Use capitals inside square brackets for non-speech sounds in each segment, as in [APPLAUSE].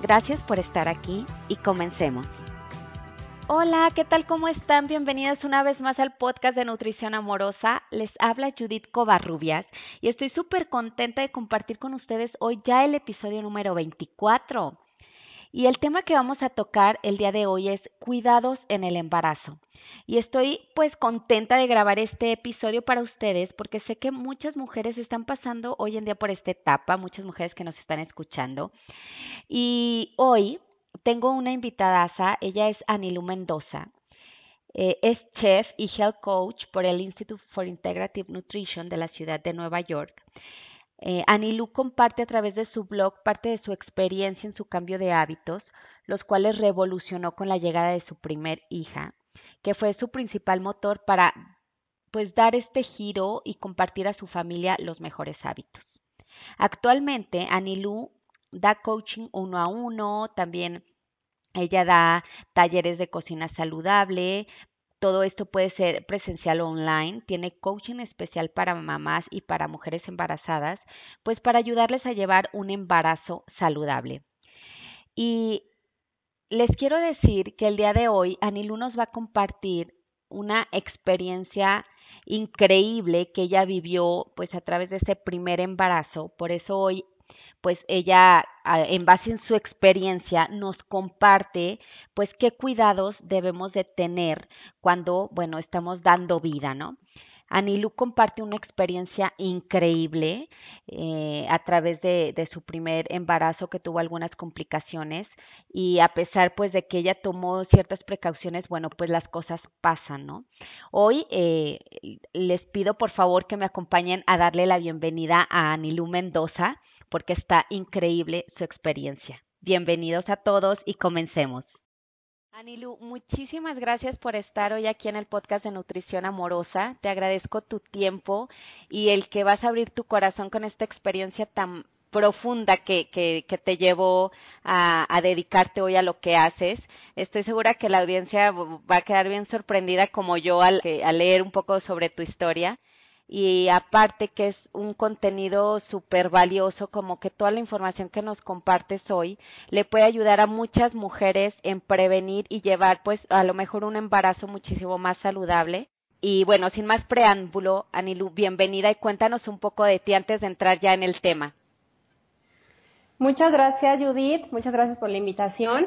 Gracias por estar aquí y comencemos. Hola, ¿qué tal? ¿Cómo están? Bienvenidas una vez más al podcast de Nutrición Amorosa. Les habla Judith Covarrubias y estoy súper contenta de compartir con ustedes hoy ya el episodio número 24. Y el tema que vamos a tocar el día de hoy es cuidados en el embarazo. Y estoy pues contenta de grabar este episodio para ustedes porque sé que muchas mujeres están pasando hoy en día por esta etapa, muchas mujeres que nos están escuchando. Y hoy tengo una invitada, ella es Anilu Mendoza. Eh, es chef y health coach por el Institute for Integrative Nutrition de la ciudad de Nueva York. Eh, Anilu comparte a través de su blog parte de su experiencia en su cambio de hábitos, los cuales revolucionó con la llegada de su primer hija, que fue su principal motor para pues dar este giro y compartir a su familia los mejores hábitos. Actualmente Anilu da coaching uno a uno, también ella da talleres de cocina saludable, todo esto puede ser presencial o online, tiene coaching especial para mamás y para mujeres embarazadas, pues para ayudarles a llevar un embarazo saludable. Y les quiero decir que el día de hoy Anilu nos va a compartir una experiencia increíble que ella vivió pues a través de ese primer embarazo. Por eso hoy pues ella en base en su experiencia nos comparte pues qué cuidados debemos de tener cuando bueno estamos dando vida, ¿no? Anilu comparte una experiencia increíble eh, a través de, de, su primer embarazo que tuvo algunas complicaciones y a pesar pues de que ella tomó ciertas precauciones, bueno pues las cosas pasan, ¿no? Hoy eh, les pido por favor que me acompañen a darle la bienvenida a Anilu Mendoza porque está increíble su experiencia. Bienvenidos a todos y comencemos. Anilu, muchísimas gracias por estar hoy aquí en el podcast de Nutrición Amorosa. Te agradezco tu tiempo y el que vas a abrir tu corazón con esta experiencia tan profunda que, que, que te llevó a, dedicarte hoy a lo que haces. Estoy segura que la audiencia va a quedar bien sorprendida como yo al leer un poco sobre tu historia y aparte que es un contenido súper valioso, como que toda la información que nos compartes hoy le puede ayudar a muchas mujeres en prevenir y llevar pues a lo mejor un embarazo muchísimo más saludable. Y bueno, sin más preámbulo, Anilu, bienvenida y cuéntanos un poco de ti antes de entrar ya en el tema. Muchas gracias, Judith. Muchas gracias por la invitación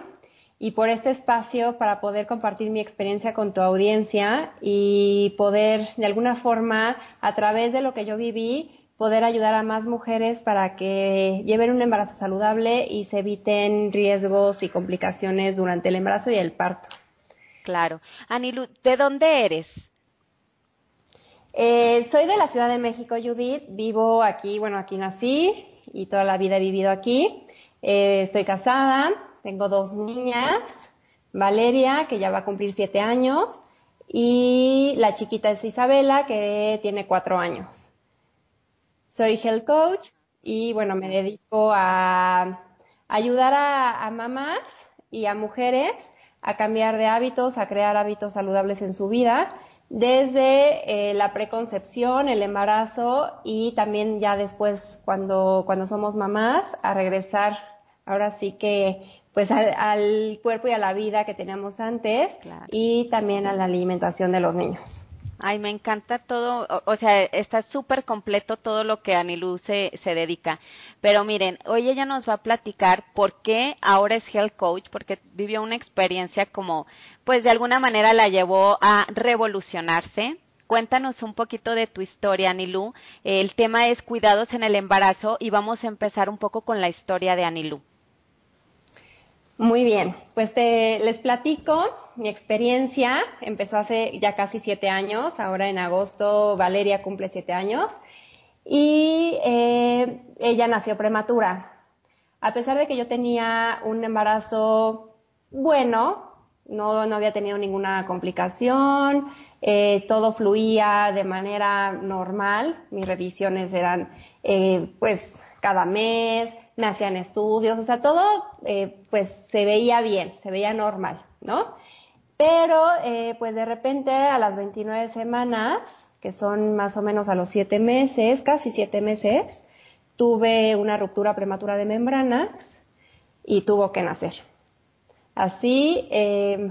y por este espacio para poder compartir mi experiencia con tu audiencia y poder, de alguna forma, a través de lo que yo viví, poder ayudar a más mujeres para que lleven un embarazo saludable y se eviten riesgos y complicaciones durante el embarazo y el parto. Claro. Anilu, ¿de dónde eres? Eh, soy de la Ciudad de México, Judith. Vivo aquí, bueno, aquí nací y toda la vida he vivido aquí. Eh, estoy casada, tengo dos niñas, Valeria, que ya va a cumplir siete años, y la chiquita es Isabela, que tiene cuatro años. Soy health coach y bueno, me dedico a ayudar a, mamás y a mujeres a cambiar de hábitos, a crear hábitos saludables en su vida, desde eh, la preconcepción, el embarazo y también ya después cuando, cuando somos mamás, a regresar ahora sí que pues al, cuerpo y a la vida que teníamos antes y también a la alimentación de los niños. Ay, me encanta todo, o, sea, está súper completo todo lo que Anilú se, se dedica. Pero miren, hoy ella nos va a platicar por qué ahora es health coach, porque vivió una experiencia como, pues de alguna manera la llevó a revolucionarse. Cuéntanos un poquito de tu historia, Anilú. El tema es cuidados en el embarazo y vamos a empezar un poco con la historia de Anilú. Muy bien, pues te, les platico mi experiencia. Empezó hace ya casi siete años, ahora en agosto Valeria cumple siete años y eh, ella nació prematura. A pesar de que yo tenía un embarazo bueno, no, no había tenido ninguna complicación, eh, todo fluía de manera normal, mis revisiones eran eh, pues cada mes, me hacían estudios, o sea, todo eh, pues se veía bien, se veía normal, ¿no? Pero eh, pues de repente a las 29 semanas, que son más o menos a los 7 meses, casi 7 meses, tuve una ruptura prematura de membranas y tuvo que nacer. Así, eh,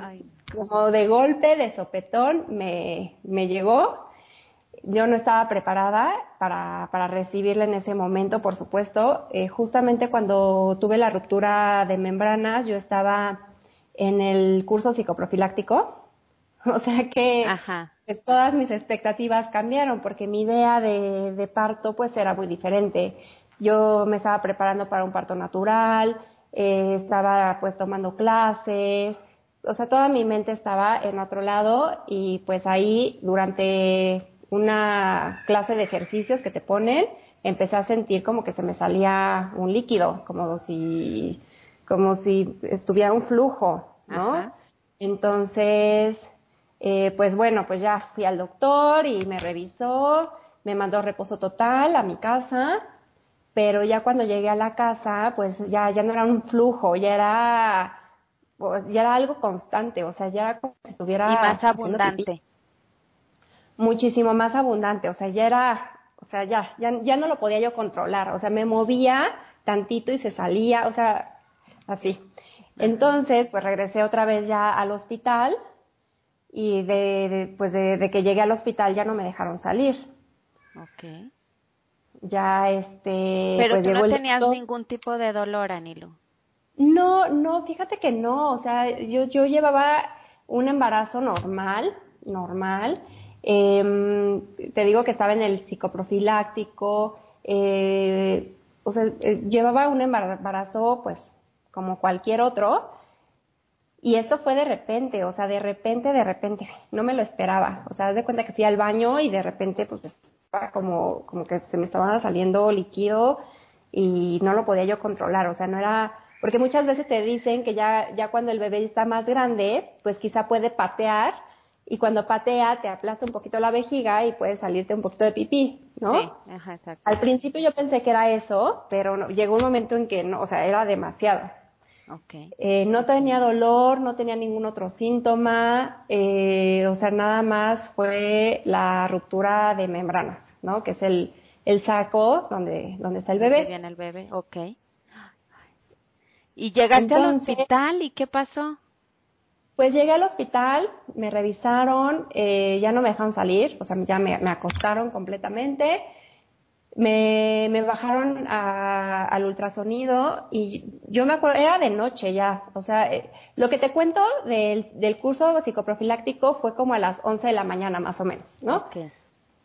como de golpe, de sopetón, me, me llegó yo no estaba preparada para, para recibirla en ese momento, por supuesto. Eh, justamente cuando tuve la ruptura de membranas, yo estaba en el curso psicoprofiláctico. [LAUGHS] O sea que Pues, todas mis expectativas cambiaron porque mi idea de, de, parto pues era muy diferente. Yo me estaba preparando para un parto natural, eh, estaba pues tomando clases, o sea, toda mi mente estaba en otro lado y pues ahí durante una clase de ejercicios que te ponen, empecé a sentir como que se me salía un líquido, como si, como si estuviera un flujo, ¿no? Entonces, eh, pues bueno, pues ya fui al doctor y me revisó, me mandó reposo total a mi casa, pero ya cuando llegué a la casa, pues ya, ya no era un flujo, ya era, pues ya era algo constante, o sea, ya era como si estuviera... Y más abundante muchísimo más abundante, o sea, ya era, o sea, ya, ya, no lo podía yo controlar, o sea, me movía tantito y se salía, o sea, así. Entonces, pues regresé otra vez ya al hospital y de, pues de, que llegué al hospital ya no me dejaron salir. Ok. Ya este. Pero pues, tú no tenías ningún tipo de dolor, Anilo. No, no, fíjate que no, o sea, yo, yo llevaba un embarazo normal, normal, eh, te digo que estaba en el psicoprofiláctico, eh, o sea, eh, llevaba un embarazo pues como cualquier otro. Y esto fue de repente, o sea, de repente, de repente, no me lo esperaba. O sea, haz de cuenta que fui al baño y de repente, pues, como, como que se me estaba saliendo líquido y no lo podía yo controlar. O sea, no era, porque muchas veces te dicen que ya, ya cuando el bebé está más grande, pues quizá puede patear y cuando patea te aplasta un poquito la vejiga y puede salirte un poquito de pipí, ¿no? Sí, ajá, exacto. Al principio yo pensé que era eso, pero no, llegó un momento en que no, o sea, era demasiado. Okay. Eh, no tenía dolor, no tenía ningún otro síntoma, eh, o sea, nada más fue la ruptura de membranas, ¿no? Que es el, el saco donde, donde está el bebé. Viene el bebé, ok. ¿Y llegaste al hospital y qué pasó? Pues llegué al hospital, me revisaron, eh, ya no me dejaron salir, o sea, ya me, acostaron completamente, me, me bajaron al ultrasonido y yo me acuerdo, era de noche ya, o sea, eh, lo que te cuento del, del, curso psicoprofiláctico fue como a las 11 de la mañana más o menos, ¿no?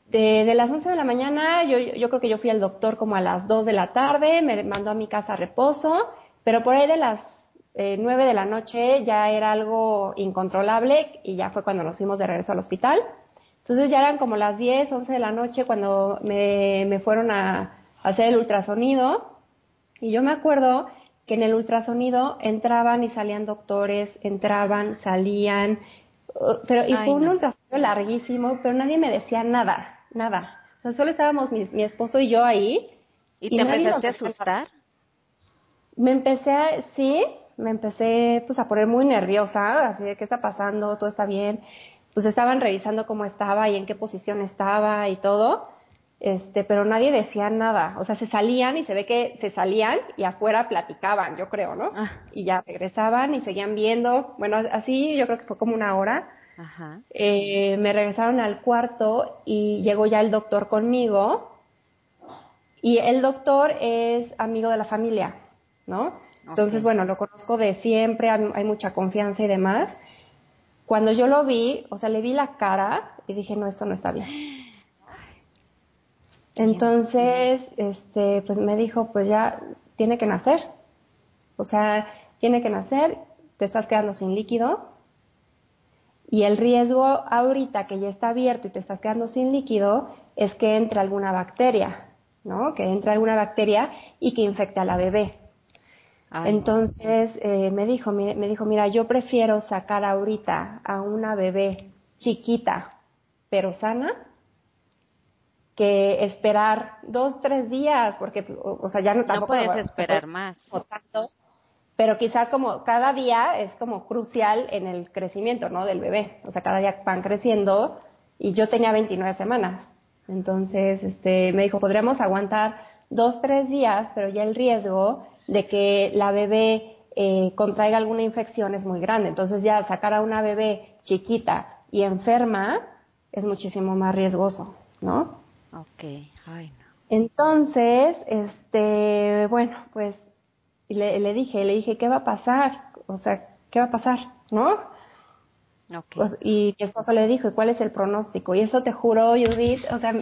De, de, las 11 de la mañana, yo, yo creo que yo fui al doctor como a las 2 de la tarde, me mandó a mi casa a reposo, pero por ahí de las eh, 9 de la noche ya era algo incontrolable y ya fue cuando nos fuimos de regreso al hospital. Entonces ya eran como las 10, 11 de la noche cuando me, me fueron a, hacer el ultrasonido y yo me acuerdo que en el ultrasonido entraban y salían doctores, entraban, salían, uh, pero y fue un ultrasonido larguísimo, pero nadie me decía nada, nada. O sea, solo estábamos mi, mi esposo y yo ahí. ¿Y, te empezaste a asustar? Me empecé a, sí, me empecé pues a poner muy nerviosa, así de qué está pasando, todo está bien. Pues estaban revisando cómo estaba y en qué posición estaba y todo, este, pero nadie decía nada. O sea, se salían y se ve que se salían y afuera platicaban, yo creo, ¿no? Ah. Y ya regresaban y seguían viendo. Bueno, así yo creo que fue como una hora. Ajá. Eh, me regresaron al cuarto y llegó ya el doctor conmigo. Y el doctor es amigo de la familia, ¿no? Entonces, bueno, lo conozco de siempre, hay, mucha confianza y demás. Cuando yo lo vi, o sea, le vi la cara y dije, no, esto no está bien. Entonces, este, pues me dijo, pues ya tiene que nacer. O sea, tiene que nacer, te estás quedando sin líquido. Y el riesgo ahorita que ya está abierto y te estás quedando sin líquido es que entre alguna bacteria, ¿no? Que entre alguna bacteria y que infecte a la bebé. Entonces eh, me dijo, me, dijo, mira, yo prefiero sacar ahorita a una bebé chiquita, pero sana, que esperar dos, tres días, porque, o, sea, ya no tampoco. No puedes esperar más. tanto, pero quizá como cada día es como crucial en el crecimiento, ¿no? Del bebé. O sea, cada día van creciendo y yo tenía 29 semanas. Entonces, este, me dijo, podríamos aguantar dos, tres días, pero ya el riesgo de que la bebé eh, contraiga alguna infección es muy grande. Entonces ya sacar a una bebé chiquita y enferma es muchísimo más riesgoso, ¿no? Ok, ay no. Entonces, este, bueno, pues le, le dije, le dije, ¿qué va a pasar? O sea, ¿qué va a pasar? ¿No? Pues, y mi esposo le dijo, ¿y cuál es el pronóstico? Y eso te juro, Judith, o sea,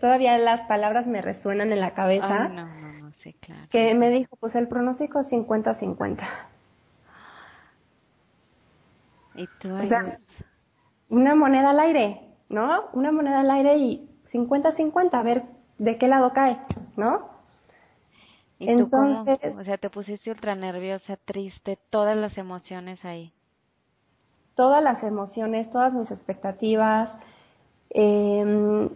todavía las palabras me resuenan en la cabeza. no, no, sí, claro. Que me dijo, pues el pronóstico es 50-50. ¿Y tú o sea, una moneda al aire, ¿no? Una moneda al aire y 50-50, a ver de qué lado cae, ¿no? Entonces, o sea, te pusiste ultra nerviosa, triste, todas las emociones ahí todas las emociones, todas mis expectativas. Em,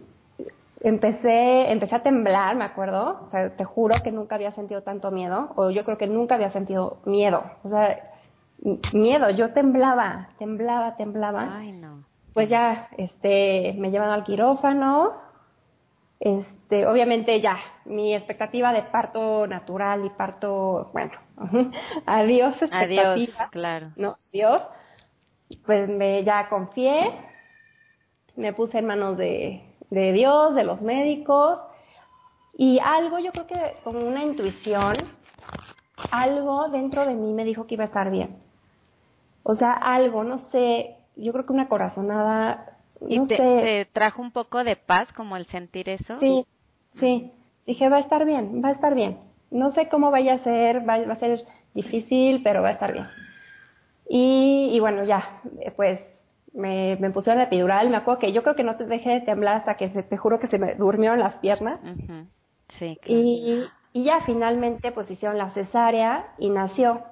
empecé, empecé a temblar, me acuerdo. O sea, te juro que nunca había sentido tanto miedo, o yo creo que nunca había sentido miedo. O sea, miedo, yo temblaba, temblaba, temblaba. Ay, no. Pues ya, este, me llevan al quirófano. Este, obviamente ya, mi expectativa de parto natural y parto, bueno, [LAUGHS] adiós expectativas. Adiós, claro. No, adiós pues me ya confié, me puse en manos de, de Dios, de los médicos, y algo, yo creo que como una intuición, algo dentro de mí me dijo que iba a estar bien. O sea, algo, no sé, yo creo que una corazonada, no te, sé. ¿Te trajo un poco de paz como el sentir eso? Sí, sí. Dije, va a estar bien, va a estar bien. No sé cómo vaya a ser, va, va a ser difícil, pero va a estar bien. Y, bueno, ya, pues me, me, pusieron la epidural. Me acuerdo que yo creo que no te dejé de temblar hasta que se, te juro que se me durmieron las piernas. Sí, y, y, ya finalmente pues hicieron la cesárea y nació.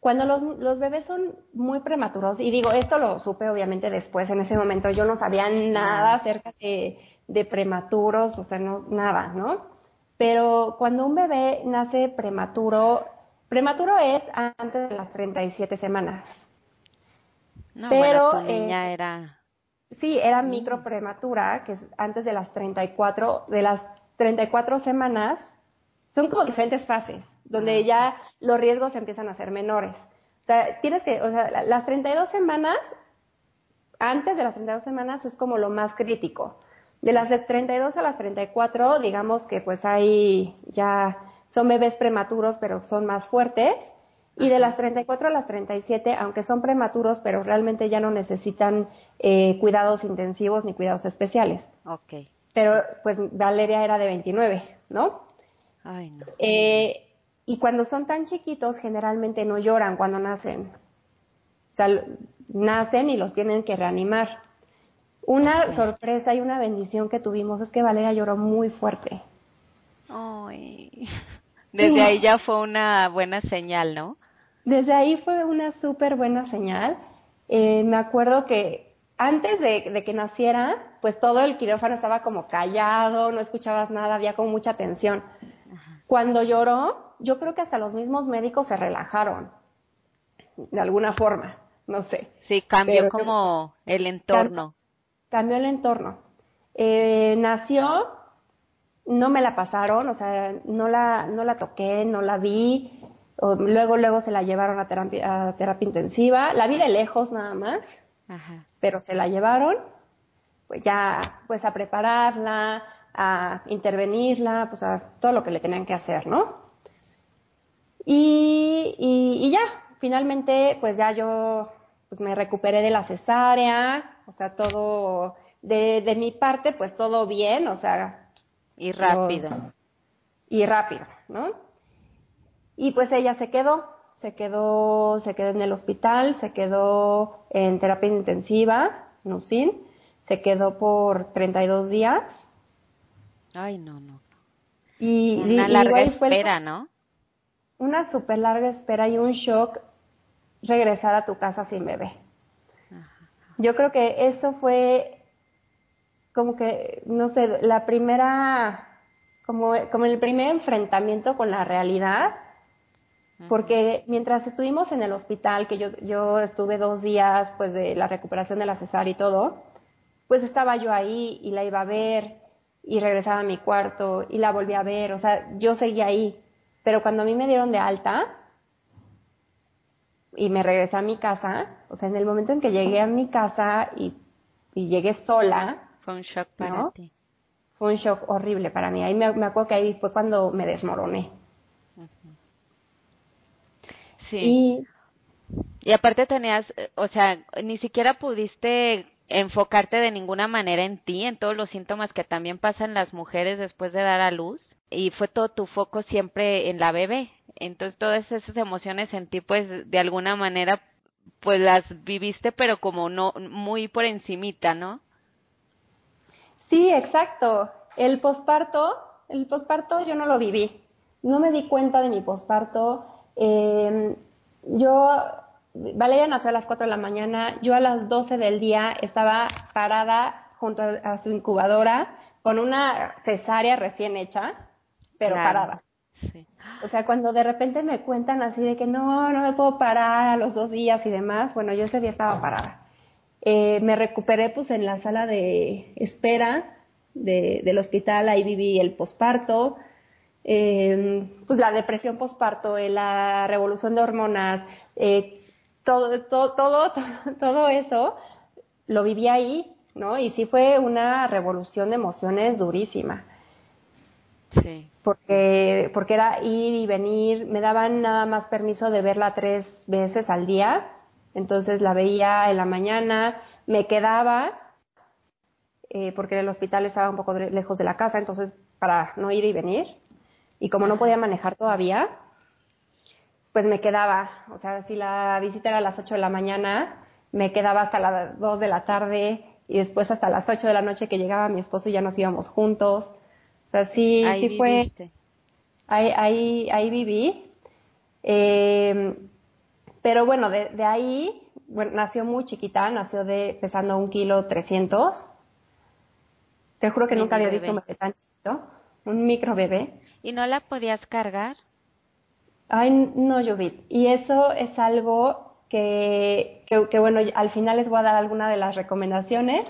Cuando los, los, bebés son muy prematuros, y digo, esto lo supe obviamente después, en ese momento yo no sabía nada acerca de, de prematuros, o sea, no, nada, ¿no? Pero cuando un bebé nace prematuro, Prematuro es antes de las 37 semanas. No, pero tu niña eh, era Sí, era mm. micro prematura, que es antes de las 34, de las 34 semanas, son como diferentes fases, donde ah. ya los riesgos empiezan a ser menores. O sea, tienes que, o sea, las 32 semanas, antes de las 32 semanas es como lo más crítico. De las de 32 a las 34, digamos que pues hay ya son bebés prematuros, pero son más fuertes. Y de las 34 a las 37, aunque son prematuros, pero realmente ya no necesitan eh, cuidados intensivos ni cuidados especiales. Ok. Pero pues Valeria era de 29, ¿no? Ay, no. Eh, y cuando son tan chiquitos, generalmente no lloran cuando nacen. O sea, nacen y los tienen que reanimar. Una sorpresa y una bendición que tuvimos es que Valeria lloró muy fuerte. Ay. Desde ahí ya fue una buena señal, ¿no? Desde ahí fue una súper buena señal. Eh, me acuerdo que antes de, que naciera, pues todo el quirófano estaba como callado, no escuchabas nada, había como mucha tensión. Cuando lloró, yo creo que hasta los mismos médicos se relajaron, de alguna forma, no sé. Sí, cambió como el entorno. Cambió, el entorno. Eh, nació, no me la pasaron, o sea, no la, no la toqué, no la vi. Luego, luego se la llevaron a terapia, a terapia intensiva. La vi de lejos nada más, pero se la llevaron, pues ya, pues a prepararla, a intervenirla, pues a todo lo que le tenían que hacer, ¿no? Y, y, ya, finalmente, pues ya yo pues me recuperé de la cesárea, o sea, todo, de, de mi parte, pues todo bien, o sea, y rápido. y rápido, ¿no? Y pues ella se quedó, se quedó, se quedó en el hospital, se quedó en terapia intensiva, NUSIN, se quedó por 32 días. Ay, no, no. Y, Una larga espera, ¿no? una súper larga espera y un shock regresar a tu casa sin bebé. Yo creo que eso fue como que, no sé, la primera, como, como el primer enfrentamiento con la realidad, porque mientras estuvimos en el hospital, que yo, yo estuve dos días, pues de la recuperación de la cesárea y todo, pues estaba yo ahí y la iba a ver y regresaba a mi cuarto y la volví a ver, o sea, yo seguía ahí, pero cuando a mí me dieron de alta y me regresé a mi casa, o sea, en el momento en que llegué a mi casa y, llegué sola, fue un shock para ti. Fue un shock horrible para mí. Ahí me, acuerdo que ahí fue cuando me desmoroné. Sí. Y, y aparte tenías, eh, o sea, ni siquiera pudiste enfocarte de ninguna manera en ti, en todos los síntomas que también pasan las mujeres después de dar a luz y fue todo tu foco siempre en la bebé. Entonces todas esas emociones en ti pues de alguna manera pues las viviste pero como no muy por encimita, ¿no? Sí, exacto. El posparto, el posparto yo no lo viví. No me di cuenta de mi posparto. Eh, yo Valeria nació a las 4 de la mañana, yo a las 12 del día estaba parada junto a, su incubadora con una cesárea recién hecha, pero parada. O sea, cuando de repente me cuentan así de que no, no me puedo parar a los dos días y demás, bueno, yo ese día estaba parada. Eh, me recuperé pues en la sala de espera del hospital, ahí viví el posparto, eh, pues la depresión posparto, eh, la revolución de hormonas, eh, todo, todo, todo, [LAUGHS] todo eso lo viví ahí, ¿no? Y sí fue una revolución de emociones durísima. Sí. Porque, porque era ir y venir, me daban nada más permiso de verla tres veces al día, entonces la veía en la mañana, me quedaba, eh, porque el hospital estaba un poco lejos de la casa, entonces para no ir y venir, y como no podía manejar todavía, pues me quedaba, o sea, si la visita era a las 8 de la mañana, me quedaba hasta las 2 de la tarde y después hasta las 8 de la noche que llegaba mi esposo y ya nos íbamos juntos. O sea, sí, sí fue. Ahí, ahí, ahí viví. Eh, pero bueno, de, de ahí, bueno, nació muy chiquita, nació de pesando un kilo 300. Te juro que nunca había visto un bebé tan chiquito, un micro bebé. ¿Y no la podías cargar? Ay, no, Judith. Y eso es algo que, que, bueno, al final les voy a dar alguna de las recomendaciones,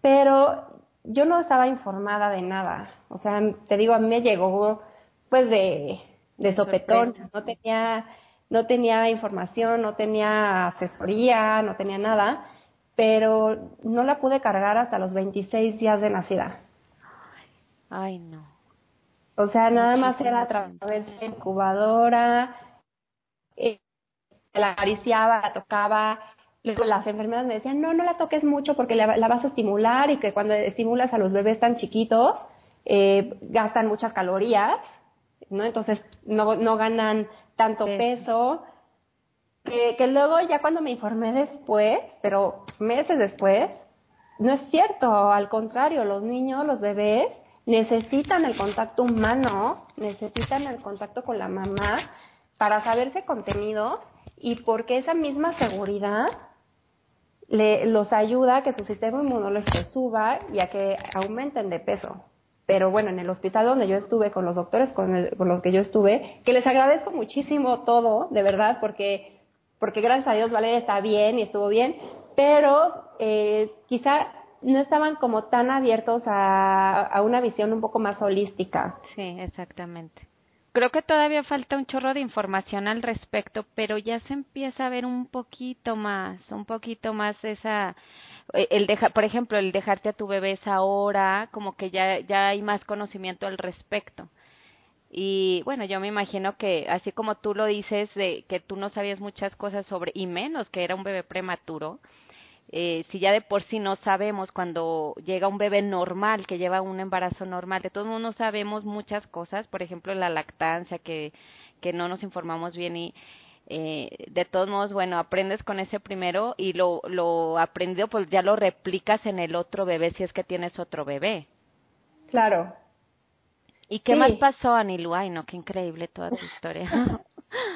pero yo no estaba informada de nada. O sea, te digo, a mí me llegó pues de, de sopetón, no tenía, no tenía información, no tenía asesoría, no tenía nada, pero no la pude cargar hasta los 26 días de nacida. Ay, no. O sea, nada más era a través de incubadora, eh, la acariciaba, la tocaba. Luego las enfermeras me decían, no, no la toques mucho porque la, vas a estimular y que cuando estimulas a los bebés tan chiquitos, eh, gastan muchas calorías, ¿no? Entonces no, no ganan tanto peso. que luego ya cuando me informé después, pero meses después, no es cierto, al contrario, los niños, los bebés, necesitan el contacto humano, necesitan el contacto con la mamá para saberse contenidos y porque esa misma seguridad le, los ayuda a que su sistema inmunológico suba y a que aumenten de peso. Pero bueno, en el hospital donde yo estuve, con los doctores con, los que yo estuve, que les agradezco muchísimo todo, de verdad, porque, porque gracias a Dios Valeria está bien y estuvo bien, pero eh, quizá no estaban como tan abiertos a, una visión un poco más holística. Sí, exactamente. Creo que todavía falta un chorro de información al respecto, pero ya se empieza a ver un poquito más, un poquito más esa eh, el dejar, por ejemplo, el dejarte a tu bebé esa hora, como que ya ya hay más conocimiento al respecto. Y bueno, yo me imagino que así como tú lo dices de que tú no sabías muchas cosas sobre y menos que era un bebé prematuro, eh, si ya de por sí no sabemos cuando llega un bebé normal, que lleva un embarazo normal, de todos modos no sabemos muchas cosas, por ejemplo la lactancia, que, que no nos informamos bien y eh, de todos modos, bueno, aprendes con ese primero y lo, lo aprendido pues ya lo replicas en el otro bebé si es que tienes otro bebé. Claro. ¿Y qué más pasó, Anilu? Ay, no, qué increíble toda tu historia. [LAUGHS]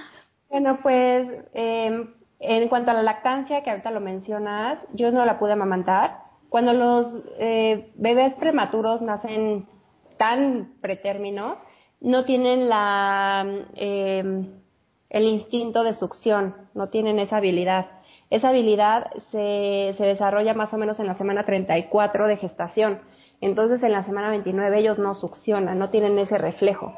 [LAUGHS] bueno, pues em, en cuanto a la lactancia, que ahorita lo mencionas, yo no la pude amamantar. Cuando los eh, bebés prematuros nacen tan pretérmino, no tienen la, em, el instinto de succión, no tienen esa habilidad. Esa habilidad se, se desarrolla más o menos en la semana 34 de gestación. Entonces en la semana 29 ellos no succionan, no tienen ese reflejo.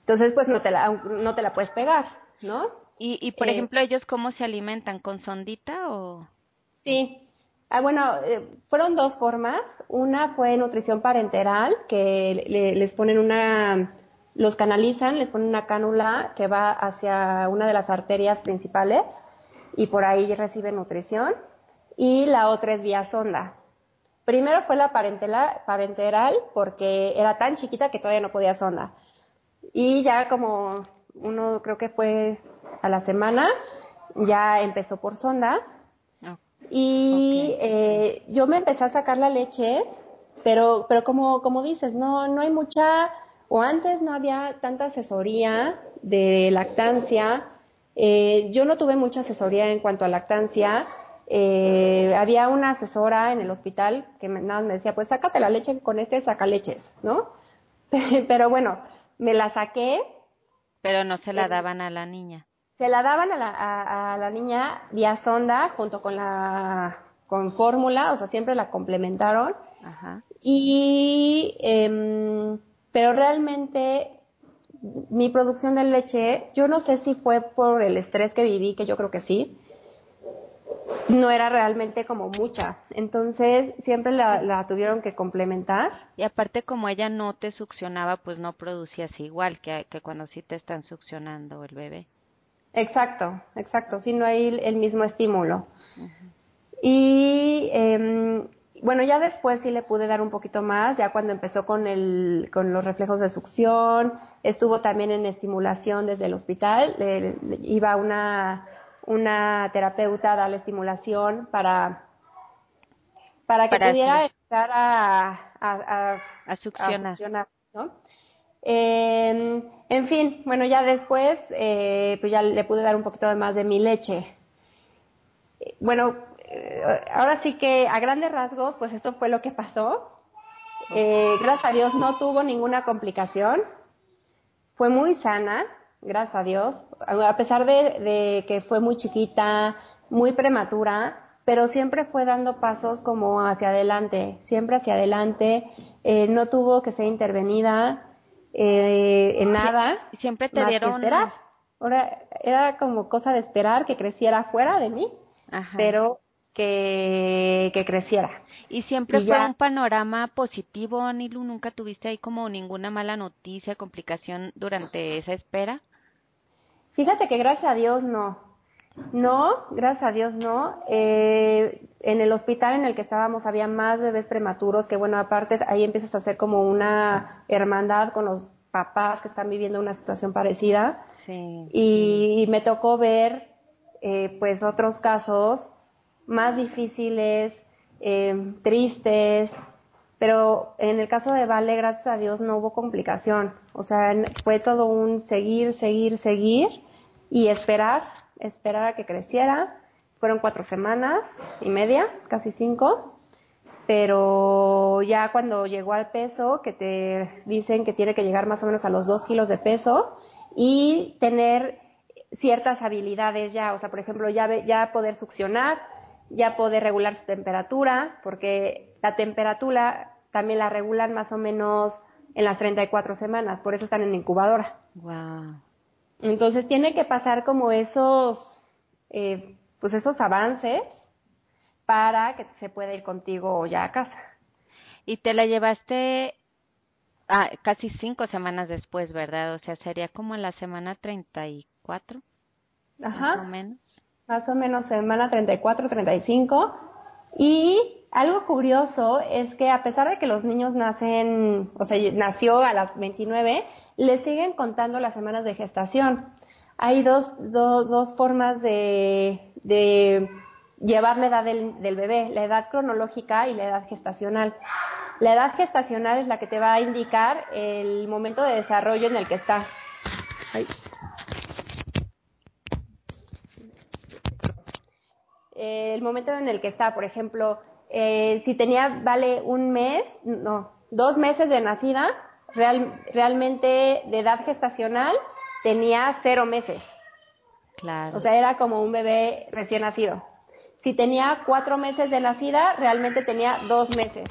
Entonces pues no te la, no te la puedes pegar, ¿no? Y, y por eh, ejemplo, ellos cómo se alimentan, con sondita o... Sí. Ah, bueno, eh, fueron dos formas. Una fue nutrición parenteral, que les ponen una, los canalizan, les ponen una cánula que va hacia una de las arterias principales y por ahí reciben nutrición. Y la otra es vía sonda. Primero fue la parenteral porque era tan chiquita que todavía no podía sonda. Y ya como uno creo que fue a la semana, ya empezó por sonda. Ah, y eh, yo me empecé a sacar la leche, pero, pero como, como dices, no, no hay mucha, o antes no había tanta asesoría de lactancia. Eh, yo no tuve mucha asesoría en cuanto a lactancia eh, había una asesora en el hospital que me, nada me decía, pues sácate la leche con este saca leches, ¿no? [LAUGHS] Pero bueno, me la saqué. Pero no se la daban a la niña. Se la daban a la, a, la niña vía sonda junto con la con fórmula, o sea, siempre la complementaron. Ajá. Y, eh, pero realmente mi producción de leche, yo no sé si fue por el estrés que viví, que yo creo que sí, no era realmente como mucha. Entonces siempre la, tuvieron que complementar. Y aparte como ella no te succionaba, pues no producías igual que, que cuando sí te están succionando el bebé. Exacto, exacto. Sí, no hay el mismo estímulo. Y em, bueno, ya después sí le pude dar un poquito más, ya cuando empezó con, el, con los reflejos de succión, estuvo también en estimulación desde el hospital, iba una una terapeuta da la estimulación para, para que pudiera empezar a, a, a, succionar. ¿no? En fin, bueno, ya después, eh, pues ya le pude dar un poquito más de mi leche. Bueno, eh, ahora sí que a grandes rasgos, pues esto fue lo que pasó. Eh, gracias a Dios no tuvo ninguna complicación. Fue muy sana gracias a Dios, a pesar de, que fue muy chiquita, muy prematura, pero siempre fue dando pasos como hacia adelante, siempre hacia adelante, eh, no tuvo que ser intervenida eh, en nada. Siempre te dieron. esperar. Ahora, era como cosa de esperar que creciera fuera de mí, pero que, que creciera. Y siempre fue un panorama positivo, Anilu, nunca tuviste ahí como ninguna mala noticia, complicación durante esa espera. Fíjate que gracias a Dios no. No, gracias a Dios no. Eh, en el hospital en el que estábamos había más bebés prematuros que, bueno, aparte ahí empiezas a hacer como una hermandad con los papás que están viviendo una situación parecida. Sí. Y, me tocó ver, eh, pues, otros casos más difíciles, eh, tristes, pero en el caso de Vale, gracias a Dios, no hubo complicación. O sea, fue todo un seguir, seguir, seguir y esperar, esperar a que creciera. Fueron cuatro semanas y media, casi cinco, pero ya cuando llegó al peso, que te dicen que tiene que llegar más o menos a los dos kilos de peso y tener ciertas habilidades ya, o sea, por ejemplo, ya, ya poder succionar, ya poder regular su temperatura, porque la temperatura también la regulan más o menos en las 34 semanas, por eso están en incubadora. Wow. Entonces tiene que pasar como esos, eh, pues esos avances para que se pueda ir contigo ya a casa. Y te la llevaste ah, casi cinco semanas después, ¿verdad? O sea, sería como en la semana 34. Ajá. Más o menos. Más o menos semana 34, 35. Y algo curioso es que a pesar de que los niños nacen, o sea, nació a las 29, le siguen contando las semanas de gestación. Hay dos, dos formas de, de, llevar la edad del, bebé, la edad cronológica y la edad gestacional. La edad gestacional es la que te va a indicar el momento de desarrollo en el que está. El momento en el que está, por ejemplo, eh, si tenía, vale, un mes, no, dos meses de nacida, real, realmente de edad gestacional tenía cero meses. Claro. O sea, era como un bebé recién nacido. Si tenía cuatro meses de nacida, realmente tenía dos meses.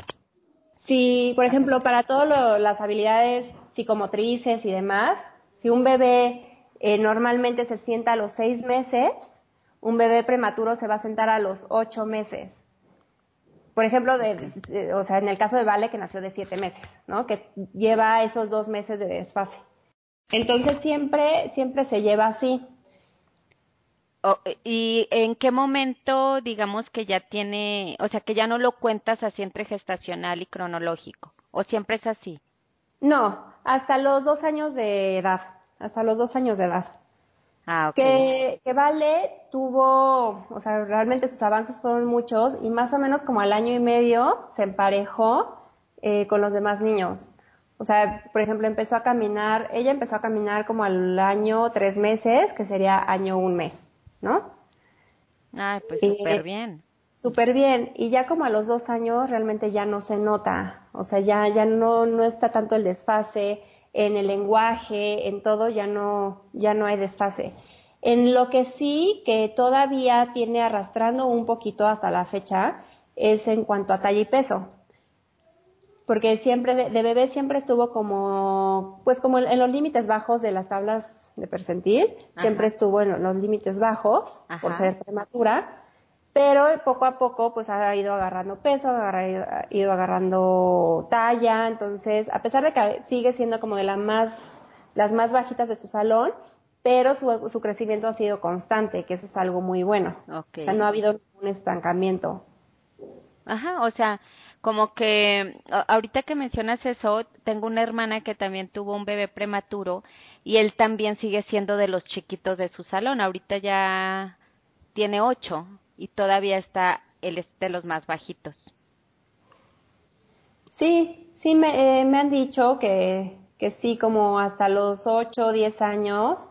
Si, por ejemplo, para todas las habilidades psicomotrices y demás, si un bebé eh, normalmente se sienta a los seis meses, un bebé prematuro se va a sentar a los ocho meses. Por ejemplo, de, o sea, en el caso de Vale, que nació de siete meses, ¿no? Que lleva esos dos meses de desfase. Entonces siempre, siempre se lleva así. ¿Y en qué momento, digamos, que ya tiene, o sea, que ya no lo cuentas así entre gestacional y cronológico? ¿O siempre es así? No, hasta los dos años de edad, hasta los dos años de edad. Ah, que, que Vale tuvo, o sea, realmente sus avances fueron muchos y más o menos como al año y medio se emparejó eh, con los demás niños. O sea, por ejemplo, empezó a caminar, ella empezó a caminar como al año tres meses, que sería año un mes, ¿no? Ah, pues súper bien. Súper bien. Y ya como a los dos años realmente ya no se nota. O sea, ya, ya no, no está tanto el desfase en el lenguaje, en todo, ya no, ya no hay desfase. En lo que sí que todavía tiene arrastrando un poquito hasta la fecha es en cuanto a talla y peso. Porque siempre, de, bebé siempre estuvo como, pues como en, los límites bajos de las tablas de percentil, siempre estuvo en los límites bajos por ser prematura pero poco a poco pues ha ido agarrando peso, ha ido agarrando talla, entonces a pesar de que sigue siendo como de las más, las más bajitas de su salón, pero su, su crecimiento ha sido constante, que eso es algo muy bueno. O sea, no ha habido ningún estancamiento. Ajá, o sea, como que ahorita que mencionas eso, tengo una hermana que también tuvo un bebé prematuro y él también sigue siendo de los chiquitos de su salón. Ahorita ya tiene ocho y todavía está el de los más bajitos. Sí, sí me, eh, me han dicho que, que sí, como hasta los 8 o 10 años,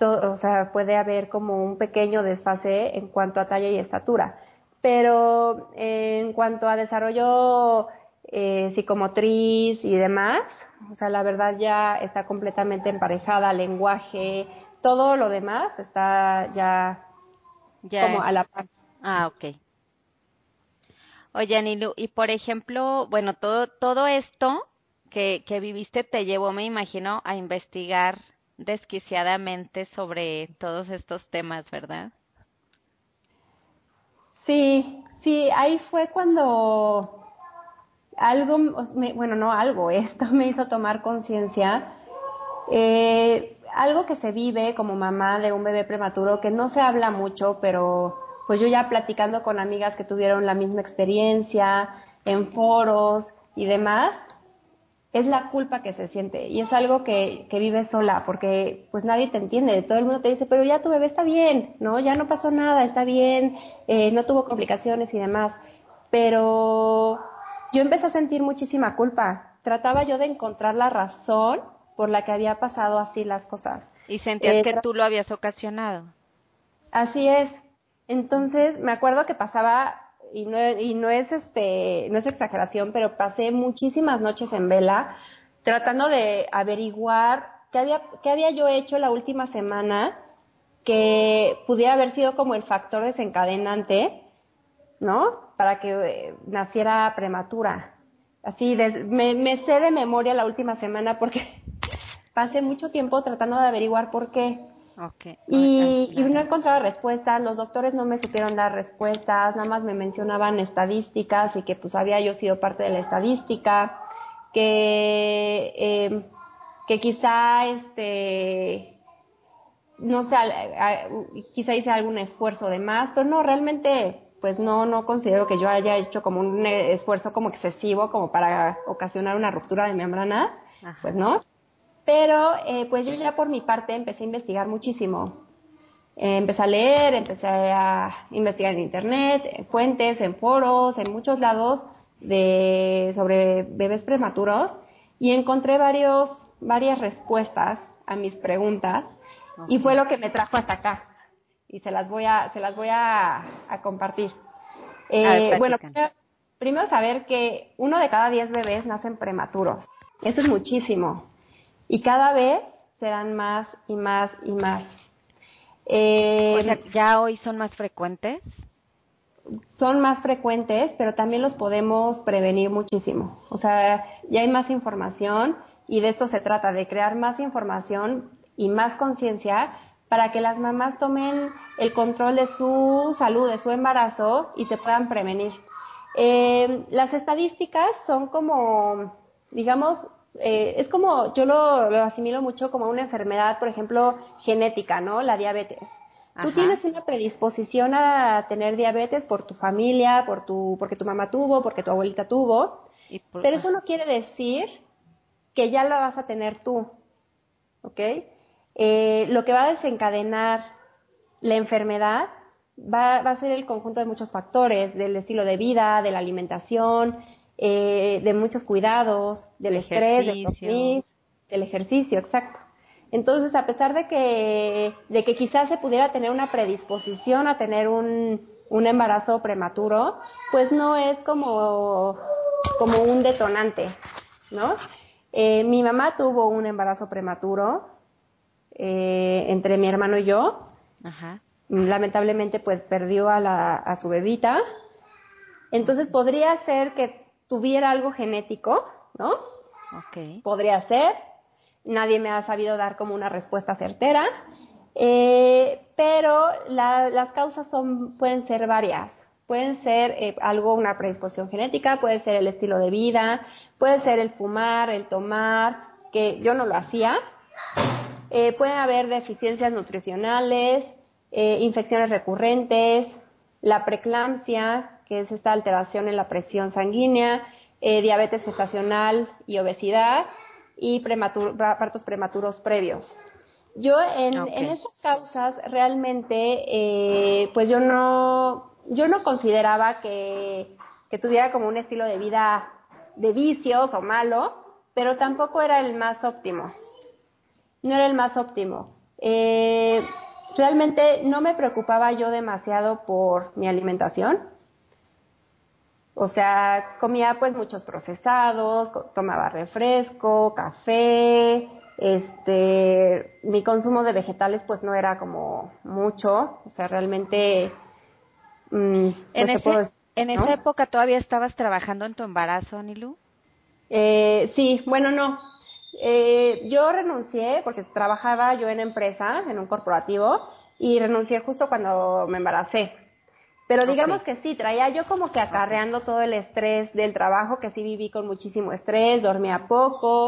o sea, puede haber como un pequeño desfase en cuanto a talla y estatura. Pero en cuanto a desarrollo eh, psicomotriz y demás, o sea, la verdad ya está completamente emparejada, lenguaje, todo lo demás está ya como a la par. Ah, ok. Oye, Anilu, y por ejemplo, bueno, todo, todo esto que, que viviste te llevó, me imagino, a investigar desquiciadamente sobre todos estos temas, ¿verdad? Sí, sí, ahí fue cuando algo, bueno, no algo, [LAUGHS] esto me hizo tomar conciencia eh, algo que se vive como mamá de un bebé prematuro, que no se habla mucho, pero pues yo ya platicando con amigas que tuvieron la misma experiencia, en foros y demás, es la culpa que se siente y es algo que, que sola porque pues nadie te entiende, todo el mundo te dice, pero ya tu bebé está bien, ¿no? Ya no pasó nada, está bien, eh, no tuvo complicaciones y demás, pero yo empecé a sentir muchísima culpa, trataba yo de encontrar la razón por la que había pasado así las cosas. Y sentías eh, que tú lo habías ocasionado. Así es. Entonces, me acuerdo que pasaba y no, y no es este, no es exageración, pero pasé muchísimas noches en vela tratando de averiguar qué había, qué había yo hecho la última semana que pudiera haber sido como el factor desencadenante, ¿no? Para que eh, naciera prematura. Así, me, me sé de memoria la última semana porque pasé mucho tiempo tratando de averiguar por qué. Y, y, no encontraba respuestas, los doctores no me supieron dar respuestas, nada más me mencionaban estadísticas y que pues había yo sido parte de la estadística, que, eh, que quizá este, no sé, quizá hice algún esfuerzo de más, pero no, realmente pues no, no considero que yo haya hecho como un esfuerzo como excesivo como para ocasionar una ruptura de membranas, pues no. Pero eh, pues yo ya por mi parte empecé a investigar muchísimo. Eh, empecé a leer, empecé a investigar en internet, en fuentes, en foros, en muchos lados, de, sobre bebés prematuros y encontré varios, varias respuestas a mis preguntas y fue lo que me trajo hasta acá y se las voy a, se las voy a, compartir. Eh, bueno, primero saber que uno de cada diez bebés nacen prematuros. Eso es muchísimo. Y cada vez serán más y más y más. Eh, o sea, ¿ya hoy son más frecuentes? Son más frecuentes, pero también los podemos prevenir muchísimo. O sea, ya hay más información y de esto se trata, de crear más información y más conciencia para que las mamás tomen el control de su salud, de su embarazo y se puedan prevenir. Eh, las estadísticas son como, digamos, eh, es como, yo lo, asimilo mucho como una enfermedad, por ejemplo, genética, ¿no? La diabetes. Tú tienes una predisposición a tener diabetes por tu familia, por tu, porque tu mamá tuvo, porque tu abuelita tuvo, pero eso no quiere decir que ya lo vas a tener tú, ¿ok? Eh, lo que va a desencadenar la enfermedad va, a ser el conjunto de muchos factores, del estilo de vida, de la alimentación, eh, de muchos cuidados, del estrés, del dormir, del ejercicio, exacto. Entonces, a pesar de que, de que quizás se pudiera tener una predisposición a tener un, un embarazo prematuro, pues no es como, como un detonante, ¿no? Eh, mi mamá tuvo un embarazo prematuro, eh, entre mi hermano y yo. Lamentablemente, pues perdió a, la, a su bebita. Entonces podría ser que tuviera algo genético, ¿no? Podría ser. Nadie me ha sabido dar como una respuesta certera. Eh, pero las causas son, pueden ser varias. Pueden ser eh, algo, una predisposición genética, puede ser el estilo de vida, puede ser el fumar, el tomar, que yo no lo hacía, eh, pueden haber deficiencias nutricionales, eh, infecciones recurrentes, la preeclampsia, que es esta alteración en la presión sanguínea, eh, diabetes gestacional y obesidad, y partos prematuros previos. Yo en, estas causas realmente, pues yo no, yo no consideraba que, que tuviera como un estilo de vida de vicios o malo, pero tampoco era el más óptimo no era el más óptimo. Eh, realmente no me preocupaba yo demasiado por mi alimentación. O sea, comía pues muchos procesados, tomaba refresco, café, este, mi consumo de vegetales pues no era como mucho, o sea, realmente... Mm, pues, en, esa época todavía estabas trabajando en tu embarazo, Nilu? Eh, sí, bueno, no, eh, yo renuncié porque trabajaba yo en empresa, en un corporativo, y renuncié justo cuando me embaracé. Pero digamos que sí, traía yo como que acarreando todo el estrés del trabajo, que sí viví con muchísimo estrés, dormía poco.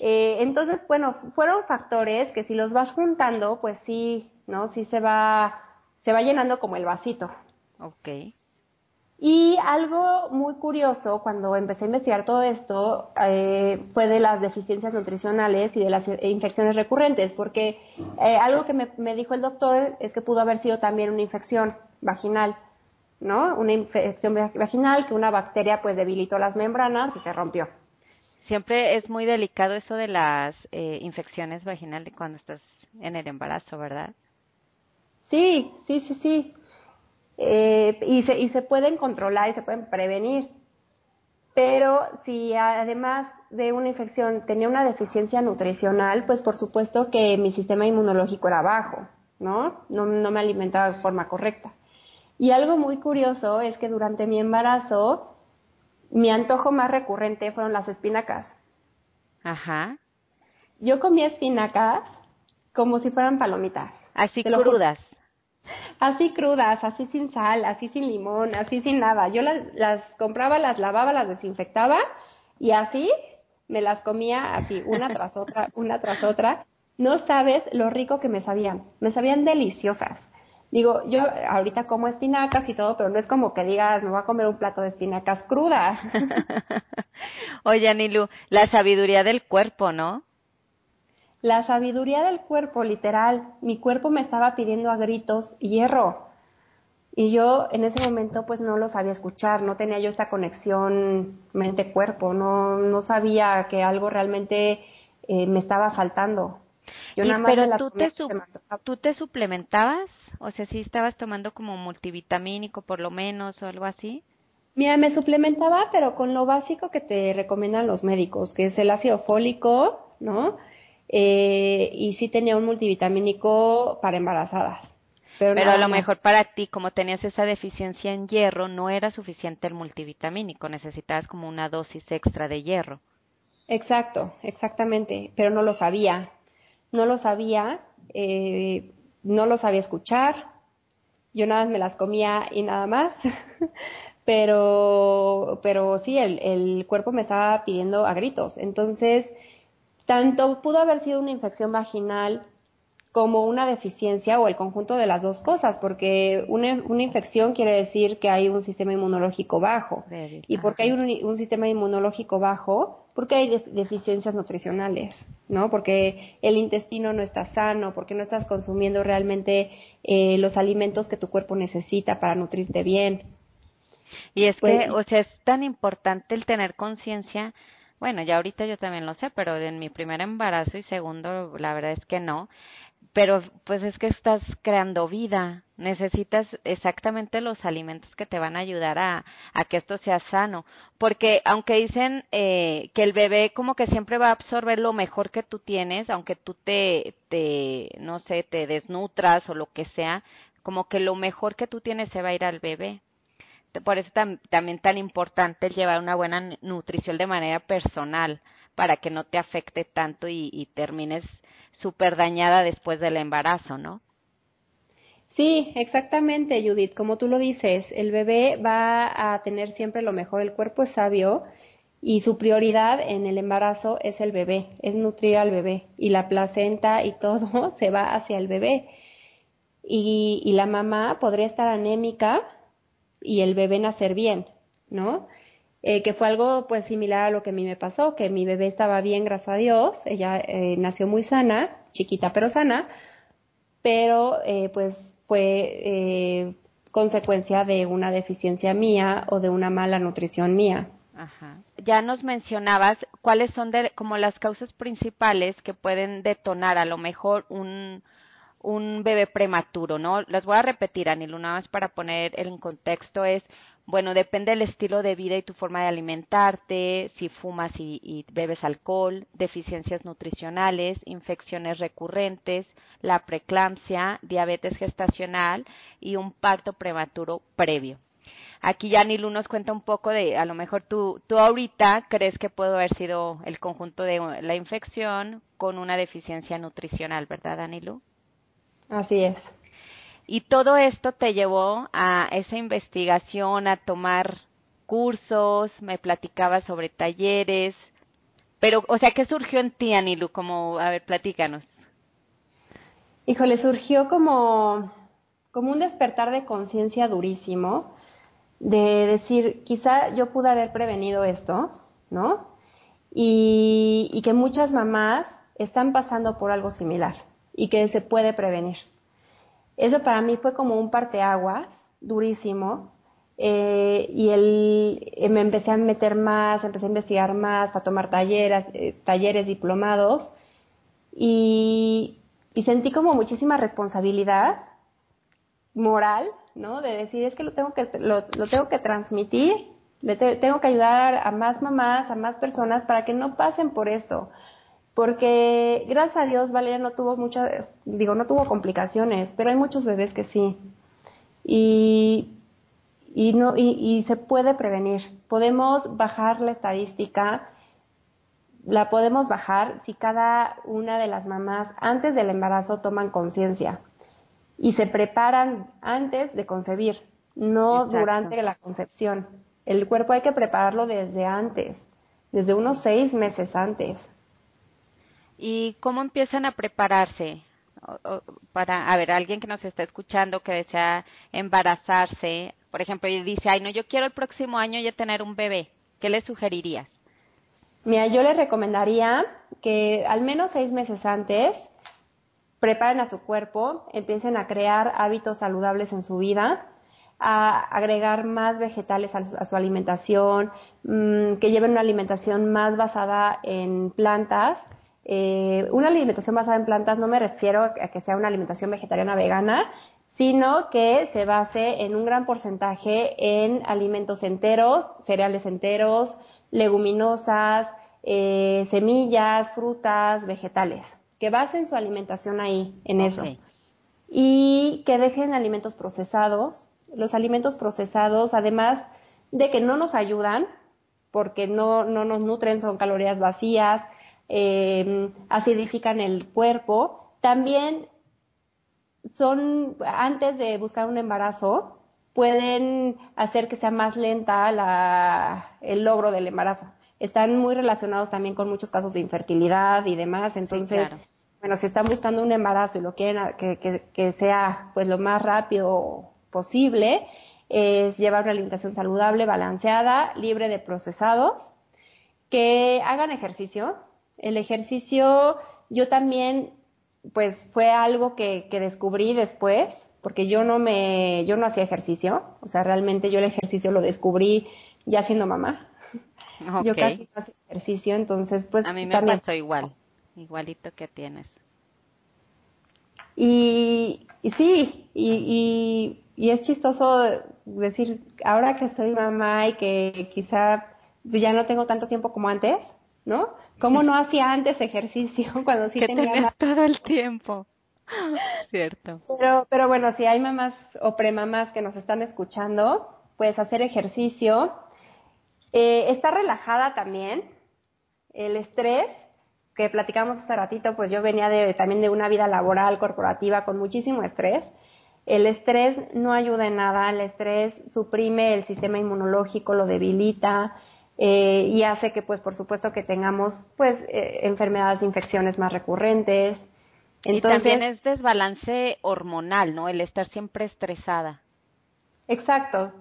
Eh, entonces, bueno, fueron factores que si los vas juntando, pues sí, ¿no? Sí se va, se va llenando como el vasito. Ok. Y algo muy curioso cuando empecé a investigar todo esto eh, fue de las deficiencias nutricionales y de las infecciones recurrentes, porque eh, algo que me, me, dijo el doctor es que pudo haber sido también una infección vaginal, ¿no? Una infección vaginal que una bacteria pues debilitó las membranas y se rompió. Siempre es muy delicado eso de las eh, infecciones vaginales cuando estás en el embarazo, ¿verdad? Sí, sí, sí, sí. Eh, y, se, y se pueden controlar y se pueden prevenir. Pero si además de una infección tenía una deficiencia nutricional, pues por supuesto que mi sistema inmunológico era bajo, ¿no? No, no me alimentaba de forma correcta. Y algo muy curioso es que durante mi embarazo, mi antojo más recurrente fueron las espinacas. Ajá. Yo comía espinacas como si fueran palomitas. Así crudas. Así crudas, así sin sal, así sin limón, así sin nada. Yo las, las compraba, las lavaba, las desinfectaba y así me las comía así, una tras otra, una tras otra. No sabes lo rico que me sabían. Me sabían deliciosas. Digo, yo ahorita como espinacas y todo, pero no es como que digas, me voy a comer un plato de espinacas crudas. [LAUGHS] Oye, Anilu, la sabiduría del cuerpo, ¿no? La sabiduría del cuerpo, literal. Mi cuerpo me estaba pidiendo a gritos hierro. Y yo en ese momento pues no lo sabía escuchar, no tenía yo esta conexión mente-cuerpo, no, no sabía que algo realmente eh, me estaba faltando. Yo nada más pero tú, te ¿tú te suplementabas? O sea, si estabas tomando como multivitamínico por lo menos o algo así. Mira, me suplementaba, pero con lo básico que te recomiendan los médicos, que es el ácido fólico, ¿no? Eh, y sí tenía un multivitamínico para embarazadas. Pero, a lo mejor para ti, como tenías esa deficiencia en hierro, no era suficiente el multivitamínico, necesitabas como una dosis extra de hierro. Exacto, exactamente, pero no lo sabía. No lo sabía, eh, no lo sabía escuchar. Yo nada más me las comía y nada más. [LAUGHS] pero, pero sí, el, el cuerpo me estaba pidiendo a gritos. Entonces, tanto pudo haber sido una infección vaginal como una deficiencia o el conjunto de las dos cosas, porque una, una infección quiere decir que hay un sistema inmunológico bajo. ¿Y porque hay un, un, sistema inmunológico bajo? Porque hay deficiencias nutricionales, ¿no? Porque el intestino no está sano, porque no estás consumiendo realmente eh, los alimentos que tu cuerpo necesita para nutrirte bien. Y es que, pues, o sea, es tan importante el tener conciencia. Bueno, ya ahorita yo también lo sé, pero en mi primer embarazo y segundo, la verdad es que no. Pero pues es que estás creando vida, necesitas exactamente los alimentos que te van a ayudar a, que esto sea sano, porque aunque dicen eh, que el bebé como que siempre va a absorber lo mejor que tú tienes, aunque tú te, te, no sé, te desnutras o lo que sea, como que lo mejor que tú tienes se va a ir al bebé. Por eso también tan importante llevar una buena nutrición de manera personal para que no te afecte tanto y, termines súper dañada después del embarazo, ¿no? Sí, exactamente, Judith. Como tú lo dices, el bebé va a tener siempre lo mejor. El cuerpo es sabio y su prioridad en el embarazo es el bebé, es nutrir al bebé. Y la placenta y todo [LAUGHS] se va hacia el bebé. Y, y la mamá podría estar anémica y el bebé nacer bien, ¿no? Eh, que fue algo pues similar a lo que a mí me pasó, que mi bebé estaba bien, gracias a Dios, ella eh, nació muy sana, chiquita pero sana, pero eh, pues fue consecuencia de una deficiencia mía o de una mala nutrición mía. Ajá. Ya nos mencionabas cuáles son como las causas principales que pueden detonar a lo mejor un, un bebé prematuro, ¿no? Las voy a repetir, Anil, una más para poner en contexto es, bueno, depende del estilo de vida y tu forma de alimentarte, si fumas y, bebes alcohol, deficiencias nutricionales, infecciones recurrentes, la preeclampsia, diabetes gestacional y un parto prematuro previo. Aquí ya Nilu nos cuenta un poco de, a lo mejor tú, tú ahorita crees que puede haber sido el conjunto de la infección con una deficiencia nutricional, ¿verdad, Anilu? Así es. Y todo esto te llevó a esa investigación, a tomar cursos, me platicabas sobre talleres, pero, o sea, ¿qué surgió en ti, Anilu? Como, a ver, platícanos. Híjole, surgió como, como un despertar de conciencia durísimo, de decir, quizá yo pude haber prevenido esto, ¿no? Y que muchas mamás están pasando por algo similar y que se puede prevenir. Eso para mí fue como un parteaguas durísimo eh, y el, eh, me empecé a meter más, empecé a investigar más, a tomar talleres, eh, talleres diplomados y, y, sentí como muchísima responsabilidad moral, ¿no? De decir, es que lo tengo que, lo, lo tengo que transmitir, le tengo que ayudar a más mamás, a más personas para que no pasen por esto porque gracias a Dios Valeria no tuvo muchas, digo, no tuvo complicaciones, pero hay muchos bebés que sí. Y, y, no, y, se puede prevenir. Podemos bajar la estadística, la podemos bajar si cada una de las mamás antes del embarazo toman conciencia y se preparan antes de concebir, no durante la concepción. El cuerpo hay que prepararlo desde antes, desde unos seis meses antes. ¿Y cómo empiezan a prepararse? para, a ver, alguien que nos está escuchando que desea embarazarse, por ejemplo, y dice, ay, no, yo quiero el próximo año ya tener un bebé, ¿qué le sugerirías? Mira, yo le recomendaría que al menos seis meses antes preparen a su cuerpo, empiecen a crear hábitos saludables en su vida, a agregar más vegetales a su, alimentación, mm, que lleven una alimentación más basada en plantas. Eh, una alimentación basada en plantas no me refiero a que sea una alimentación vegetariana vegana, sino que se base en un gran porcentaje en alimentos enteros, cereales enteros, leguminosas, eh, semillas, frutas, vegetales, que basen su alimentación ahí, en eso. Y que dejen alimentos procesados. Los alimentos procesados, además de que no nos ayudan, porque no, no nos nutren, son calorías vacías, eh, acidifican el cuerpo, también son, antes de buscar un embarazo, pueden hacer que sea más lenta la, el logro del embarazo. Están muy relacionados también con muchos casos de infertilidad y demás. Entonces, bueno, si están buscando un embarazo y lo quieren que, que, sea pues lo más rápido posible, es llevar una alimentación saludable, balanceada, libre de procesados, que hagan ejercicio. El ejercicio, yo también pues fue algo que, que descubrí después, porque yo no me, yo no hacía ejercicio, o sea, realmente yo el ejercicio lo descubrí ya siendo mamá. Yo casi no hacía ejercicio, entonces pues a mí me pasó igual, igualito que tienes. Y, y sí, y, y, y es chistoso decir, ahora que soy mamá y que quizá ya no tengo tanto tiempo como antes, ¿no? ¿Cómo no hacía antes ejercicio [LAUGHS] cuando sí tenía todo el tiempo? [LAUGHS] Cierto. Pero, pero bueno, si hay mamás o premamás que nos están escuchando, pues hacer ejercicio. Eh, está relajada también. El estrés, que platicamos hace ratito, pues yo venía de, también de una vida laboral, corporativa, con muchísimo estrés. El estrés no ayuda en nada, el estrés suprime el sistema inmunológico, lo debilita, eh, y hace que, pues, por supuesto, que tengamos, pues, eh, enfermedades, infecciones más recurrentes. Entonces, y también es desbalance hormonal, ¿no? El estar siempre estresada. Exacto.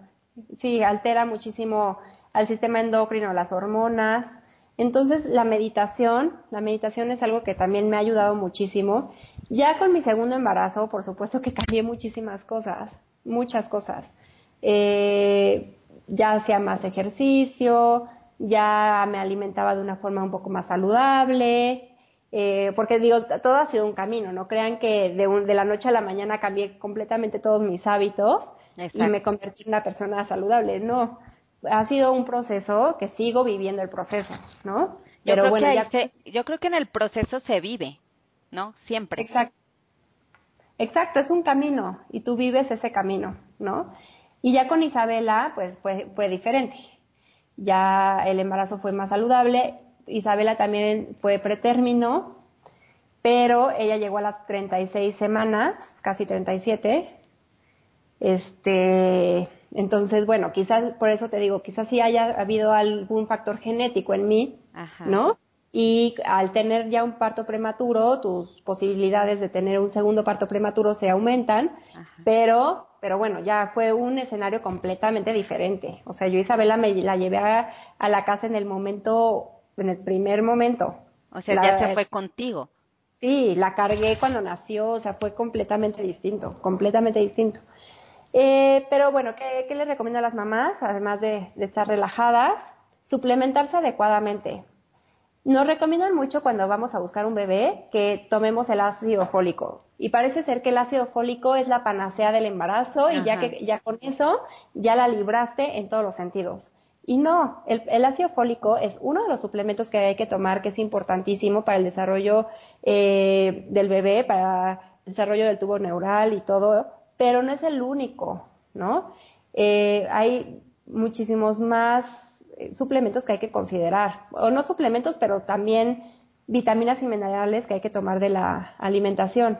Sí, altera muchísimo al sistema endocrino, las hormonas. Entonces, la meditación, la meditación es algo que también me ha ayudado muchísimo. Ya con mi segundo embarazo, por supuesto que [LAUGHS] cambié muchísimas cosas, muchas cosas. Eh, ya hacía más ejercicio, ya me alimentaba de una forma un poco más saludable, eh, porque digo, todo ha sido un camino, no crean que de, de la noche a la mañana cambié completamente todos mis hábitos y me convertí en una persona saludable, no, ha sido un proceso que sigo viviendo el proceso, ¿no? Pero yo bueno, yo creo que en el proceso se vive, ¿no? Siempre. Exacto. Exacto, es un camino y tú vives ese camino, ¿no? Y ya con Isabela, pues fue, fue diferente. Ya el embarazo fue más saludable. Isabela también fue pretérmino, pero ella llegó a las 36 semanas, casi 37. Este, entonces, bueno, quizás, por eso te digo, quizás sí haya habido algún factor genético en mí, ¿no? Y al tener ya un parto prematuro, tus posibilidades de tener un segundo parto prematuro se aumentan, pero pero bueno, ya fue un escenario completamente diferente. O sea, yo Isabela me la llevé a, la casa en el momento, en el primer momento. O sea, ya se fue contigo. Sí, la cargué cuando nació, o sea, fue completamente distinto, completamente distinto. Eh, pero bueno, ¿qué, ¿qué, les recomiendo a las mamás? Además de, de estar relajadas, suplementarse adecuadamente. Nos recomiendan mucho cuando vamos a buscar un bebé que tomemos el ácido fólico. Y parece ser que el ácido fólico es la panacea del embarazo y ya que ya con eso ya la libraste en todos los sentidos. Y no, el, ácido fólico es uno de los suplementos que hay que tomar que es importantísimo para el desarrollo eh, del bebé, para el desarrollo del tubo neural y todo, pero no es el único, ¿no? Eh, hay muchísimos más suplementos que hay que considerar, o no suplementos, pero también vitaminas y minerales que hay que tomar de la alimentación,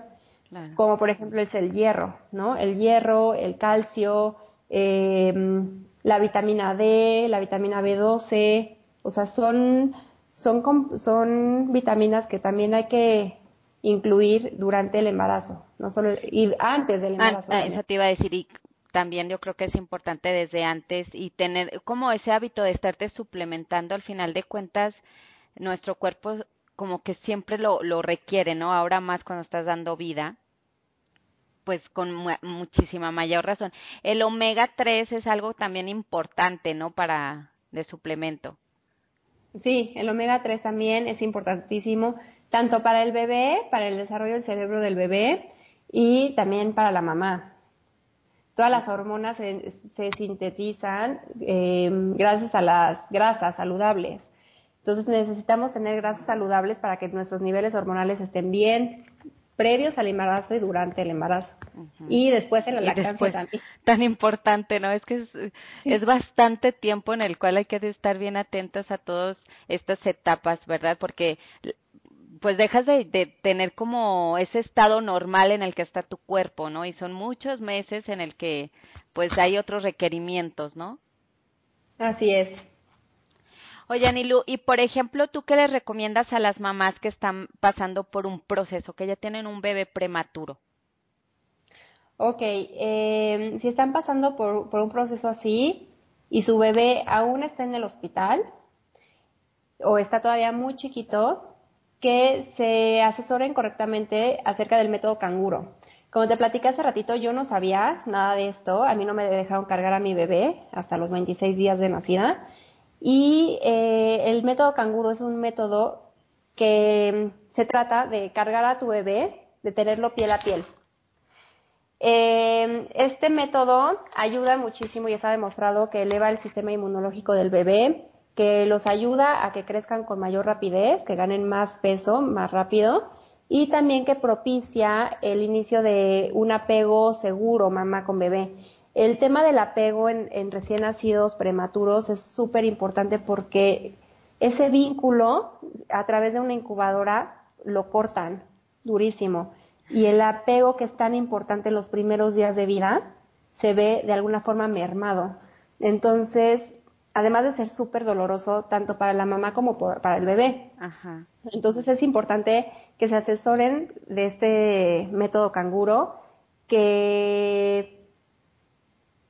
como por ejemplo es el hierro, ¿no? El hierro, el calcio, em, la vitamina D, la vitamina B12, o sea, son, son, son vitaminas que también hay que incluir durante el embarazo, no solo y antes del ah, embarazo. Ah, eso te iba a decir, y también yo creo que es importante desde antes y tener como ese hábito de estarte suplementando al final de cuentas nuestro cuerpo como que siempre lo, lo requiere, ¿no? Ahora más cuando estás dando vida. pues con muchísima mayor razón. El omega 3 es algo también importante, ¿no? Para de suplemento. Sí, el omega 3 también es importantísimo, tanto para el bebé, para el desarrollo del cerebro del bebé y también para la mamá. Todas las hormonas se, sintetizan eh, gracias a las grasas saludables. Entonces necesitamos tener grasas saludables para que nuestros niveles hormonales estén bien previos al embarazo y durante el embarazo. Y después en la lactancia también. [LAUGHS] Tan importante, ¿no? Es que es, es, bastante tiempo en el cual hay que estar bien atentos a todas estas etapas, ¿verdad? Porque pues dejas de, de, tener como ese estado normal en el que está tu cuerpo, ¿no? Y son muchos meses en el que pues hay otros requerimientos, ¿no? Así es. Oye, Anilu, y por ejemplo, ¿tú qué le recomiendas a las mamás que están pasando por un proceso, que ya tienen un bebé prematuro? Ok, eh, si están pasando por, por un proceso así y su bebé aún está en el hospital o está todavía muy chiquito, que se asesoren correctamente acerca del método canguro. Como te platicé hace ratito, yo no sabía nada de esto. A mí no me dejaron cargar a mi bebé hasta los 26 días de nacida. Y eh, el método canguro es un método que se trata de cargar a tu bebé, de tenerlo piel a piel. Eh, este método ayuda muchísimo y está demostrado que eleva el sistema inmunológico del bebé, que los ayuda a que crezcan con mayor rapidez, que ganen más peso más rápido y también que propicia el inicio de un apego seguro mamá con bebé. El tema del apego en, recién nacidos prematuros es súper importante porque ese vínculo a través de una incubadora lo cortan durísimo y el apego que es tan importante en los primeros días de vida se ve de alguna forma mermado. Entonces, además de ser súper doloroso tanto para la mamá como para el bebé. Entonces es importante que se asesoren de este método canguro, que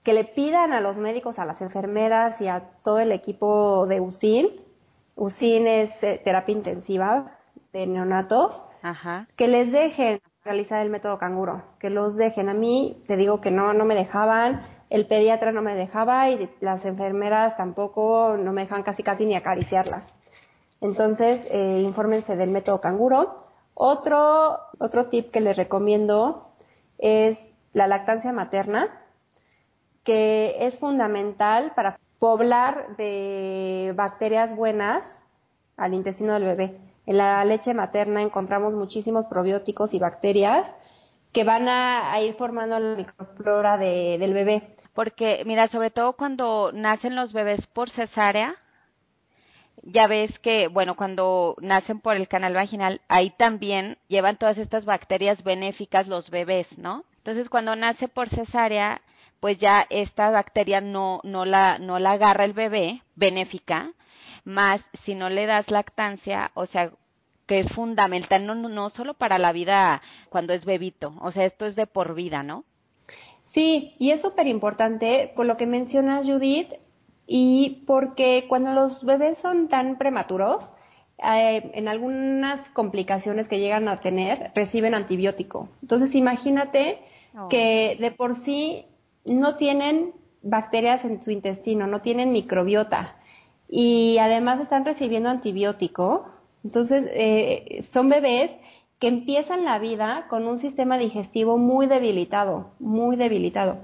que le pidan a los médicos, a las enfermeras y a todo el equipo de USIN, USIN es eh, terapia intensiva de neonatos, que les dejen realizar el método canguro, que los dejen. A mí te digo que no, no me dejaban, el pediatra no me dejaba y las enfermeras tampoco no me dejan casi casi ni acariciarla. Entonces, eh, infórmense del método canguro. Otro, otro tip que les recomiendo es la lactancia materna que es fundamental para poblar de bacterias buenas al intestino del bebé. En la leche materna encontramos muchísimos probióticos y bacterias que van a, ir formando la microflora del bebé. Porque, mira, sobre todo cuando nacen los bebés por cesárea, ya ves que, bueno, cuando nacen por el canal vaginal, ahí también llevan todas estas bacterias benéficas los bebés, ¿no? Entonces, cuando nace por cesárea, pues ya esta bacteria no, no, la, no la agarra el bebé, benéfica, más si no le das lactancia, o sea, que es fundamental, no, no, solo para la vida cuando es bebito, o sea, esto es de por vida, ¿no? Sí, y es súper importante por lo que mencionas, Judith, y porque cuando los bebés son tan prematuros, eh, en algunas complicaciones que llegan a tener, reciben antibiótico. Entonces, imagínate oh. que de por sí no tienen bacterias en su intestino, no tienen microbiota y además están recibiendo antibiótico. Entonces, eh, son bebés que empiezan la vida con un sistema digestivo muy debilitado, muy debilitado.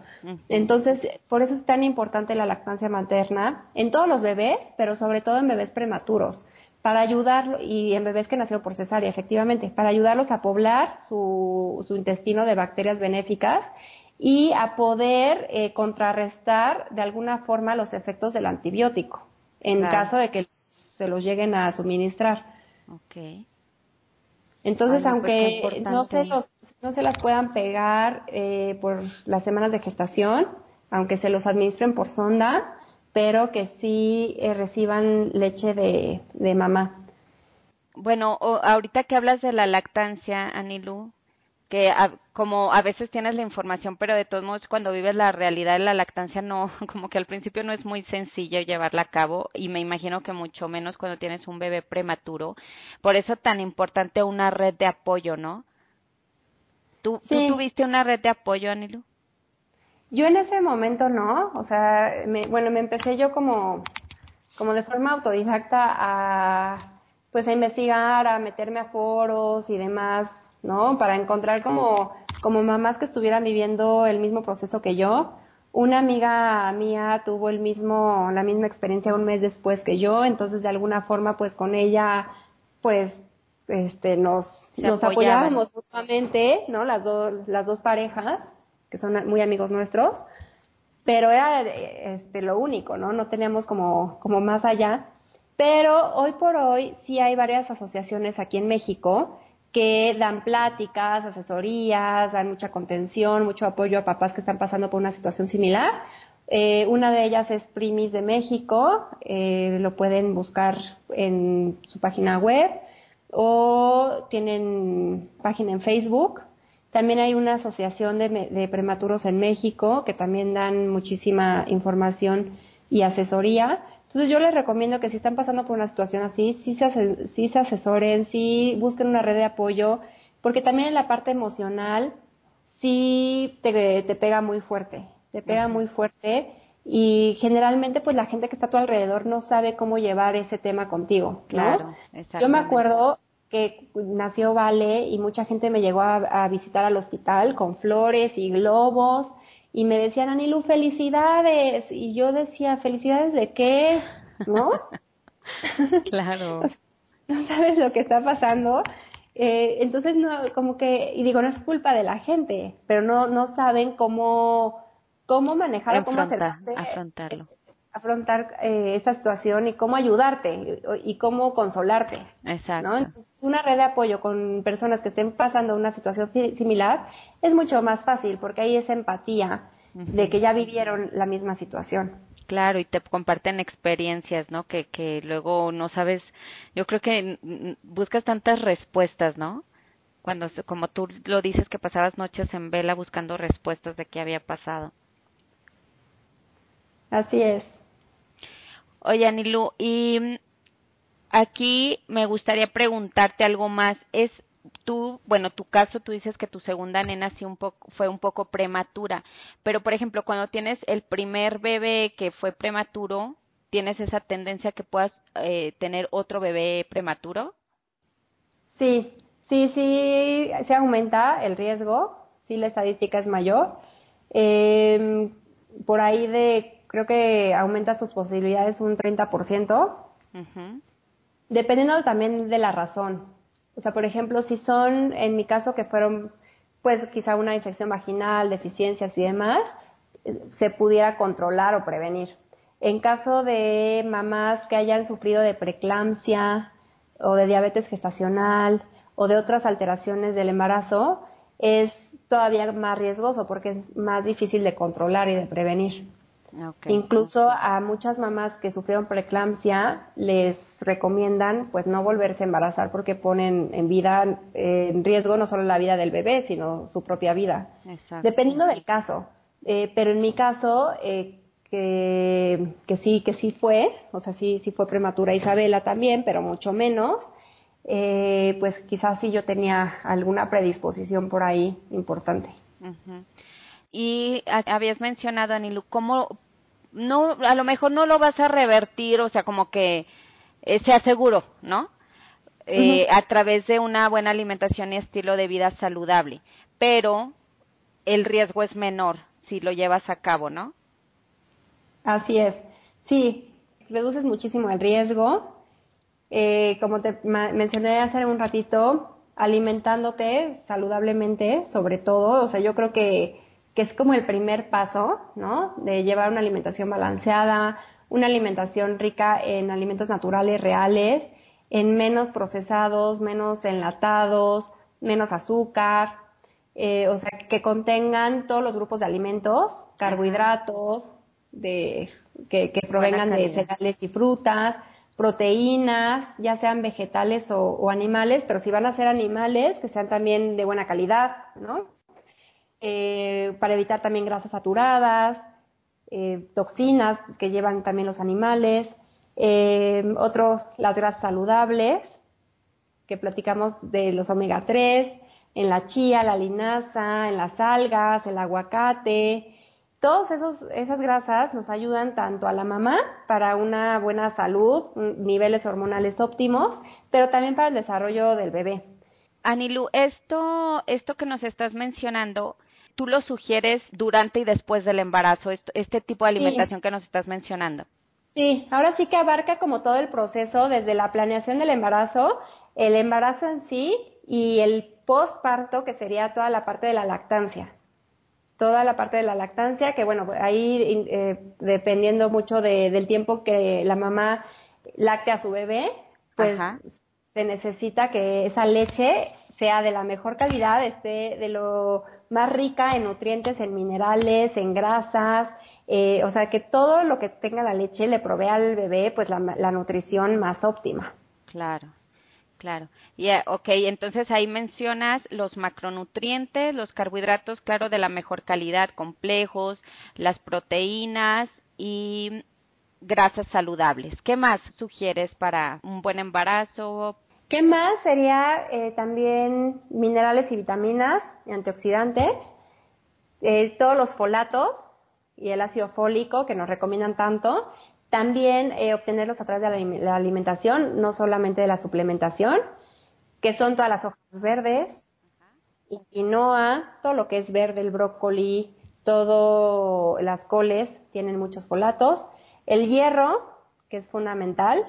Entonces, por eso es tan importante la lactancia materna en todos los bebés, pero sobre todo en bebés prematuros, para ayudarlo, y en bebés que nacieron por cesárea, efectivamente, para ayudarlos a poblar su, su intestino de bacterias benéficas y a poder eh, contrarrestar de alguna forma los efectos del antibiótico en caso de que se los lleguen a suministrar. Okay. Entonces, pues, aunque no se, los, no se las puedan pegar eh, por las semanas de gestación, aunque se los administren por sonda, pero que sí eh, reciban leche de, de mamá. Bueno, ahorita que hablas de la lactancia, Anilu, que como a veces tienes la información, pero de todos modos cuando vives la realidad de la lactancia no, [LAUGHS] como que al principio no es muy sencillo llevarla a cabo y me imagino que mucho menos cuando tienes un bebé prematuro. Por eso tan importante una red de apoyo, ¿no? ¿Tú, tuviste una red de apoyo, Anilu? Yo en ese momento no, o sea, bueno, me empecé yo como, como de forma autodidacta a, pues a investigar, a meterme a foros y demás, ¿no? Para encontrar como, como mamás que estuvieran viviendo el mismo proceso que yo. Una amiga mía tuvo el mismo, la misma experiencia un mes después que yo, entonces de alguna forma pues con ella pues este nos, nos apoyábamos mutuamente, ¿no? Las dos, las dos parejas, que son muy amigos nuestros, pero era este lo único, ¿no? No teníamos como, como más allá. Pero hoy por hoy sí hay varias asociaciones aquí en México que dan pláticas, asesorías, dan mucha contención, mucho apoyo a papás que están pasando por una situación similar. Eh, una de ellas es Primis de México, eh, lo pueden buscar en su página web o tienen página en Facebook. También hay una asociación de, de prematuros en México que también dan muchísima información y asesoría. Entonces yo les recomiendo que si están pasando por una situación así, sí se, sí se asesoren, sí busquen una red de apoyo, porque también en la parte emocional sí te, te pega muy fuerte, te pega muy fuerte y generalmente pues la gente que está a tu alrededor no sabe cómo llevar ese tema contigo, ¿no? Claro, Yo me acuerdo que nació Vale y mucha gente me llegó a, a visitar al hospital con flores y globos y me decían, Anilu, felicidades. Y yo decía, ¿felicidades de qué? ¿No? [LAUGHS] claro. [LAUGHS] no sabes lo que está pasando. Eh, entonces, no, como que, y digo, no es culpa de la gente, pero no, no saben cómo, cómo manejar o cómo acercarse, afrontarlo. Afrontar eh, esta situación y cómo ayudarte y, cómo consolarte. Exacto. ¿no? Entonces, una red de apoyo con personas que estén pasando una situación similar es mucho más fácil porque hay esa empatía de que ya vivieron la misma situación. Claro, y te comparten experiencias, ¿no? Que, que luego no sabes, yo creo que buscas tantas respuestas, ¿no? Cuando, como tú lo dices, que pasabas noches en vela buscando respuestas de qué había pasado. Así es. Oye, Anilu, y aquí me gustaría preguntarte algo más. ¿Es tú, bueno, tu caso, tú dices que tu segunda nena sí un poco, fue un poco prematura, pero por ejemplo, cuando tienes el primer bebé que fue prematuro, ¿tienes esa tendencia que puedas eh, tener otro bebé prematuro? Sí, sí, sí, se aumenta el riesgo, sí la estadística es mayor. Em, por ahí de, creo que aumenta tus posibilidades un 30%, dependiendo también de la razón. O sea, por ejemplo, si son, en mi caso, que fueron, pues quizá una infección vaginal, deficiencias y demás, se pudiera controlar o prevenir. En caso de mamás que hayan sufrido de preeclampsia o de diabetes gestacional o de otras alteraciones del embarazo, es todavía más riesgoso porque es más difícil de controlar y de prevenir. Incluso a muchas mamás que sufrieron preeclampsia les recomiendan pues no volverse a embarazar porque ponen en vida en riesgo no solo la vida del bebé sino su propia vida. Dependiendo del caso. Eh, pero en mi caso eh, que, que, sí que sí fue, o sea sí sí fue prematura Isabela también, pero mucho menos. Eh, pues quizás sí yo tenía alguna predisposición por ahí importante. Y habías mencionado, Anilu, ¿cómo no, a lo mejor no lo vas a revertir, o sea, como que eh, sea seguro, ¿no? Eh, a través de una buena alimentación y estilo de vida saludable, pero el riesgo es menor si lo llevas a cabo, ¿no? Así es, sí, reduces muchísimo el riesgo. Eh, como te mencioné hace un ratito, alimentándote saludablemente, sobre todo, o sea, yo creo que que es como el primer paso, ¿no? De llevar una alimentación balanceada, una alimentación rica en alimentos naturales reales, en menos procesados, menos enlatados, menos azúcar, eh, o sea, que contengan todos los grupos de alimentos, carbohidratos, de, que, provengan de cereales y frutas, proteínas, ya sean vegetales o, o, animales, pero si van a ser animales, que sean también de buena calidad, ¿no? Eh, para evitar también grasas saturadas, eh, toxinas que llevan también los animales, eh, otro, las grasas saludables, que platicamos de los omega 3, en la chía, la linaza, en las algas, el aguacate. Todas esas grasas nos ayudan tanto a la mamá para una buena salud, niveles hormonales óptimos, pero también para el desarrollo del bebé. Anilu, esto, esto que nos estás mencionando, tú lo sugieres durante y después del embarazo, este, tipo de alimentación que nos estás mencionando. Sí, ahora sí que abarca como todo el proceso, desde la planeación del embarazo, el embarazo en sí y el postparto, que sería toda la parte de la lactancia. Toda la parte de la lactancia, que bueno, ahí eh, dependiendo mucho del tiempo que la mamá lacte a su bebé, pues se necesita que esa leche sea de la mejor calidad, esté de lo más rica en nutrientes, en minerales, en grasas, eh, o sea, que todo lo que tenga la leche le provea al bebé pues la, nutrición más óptima. Claro, claro. Y, eh, ok, entonces ahí mencionas los macronutrientes, los carbohidratos, claro, de la mejor calidad, complejos, las proteínas y grasas saludables. ¿Qué más sugieres para un buen embarazo, ¿Qué más? Sería eh, también minerales y vitaminas y antioxidantes, eh, todos los folatos y el ácido fólico que nos recomiendan tanto. También eh, obtenerlos a través de la, alimentación, no solamente de la suplementación, que son todas las hojas verdes, la quinoa, todo lo que es verde, el brócoli, todo las coles tienen muchos folatos. El hierro, que es fundamental,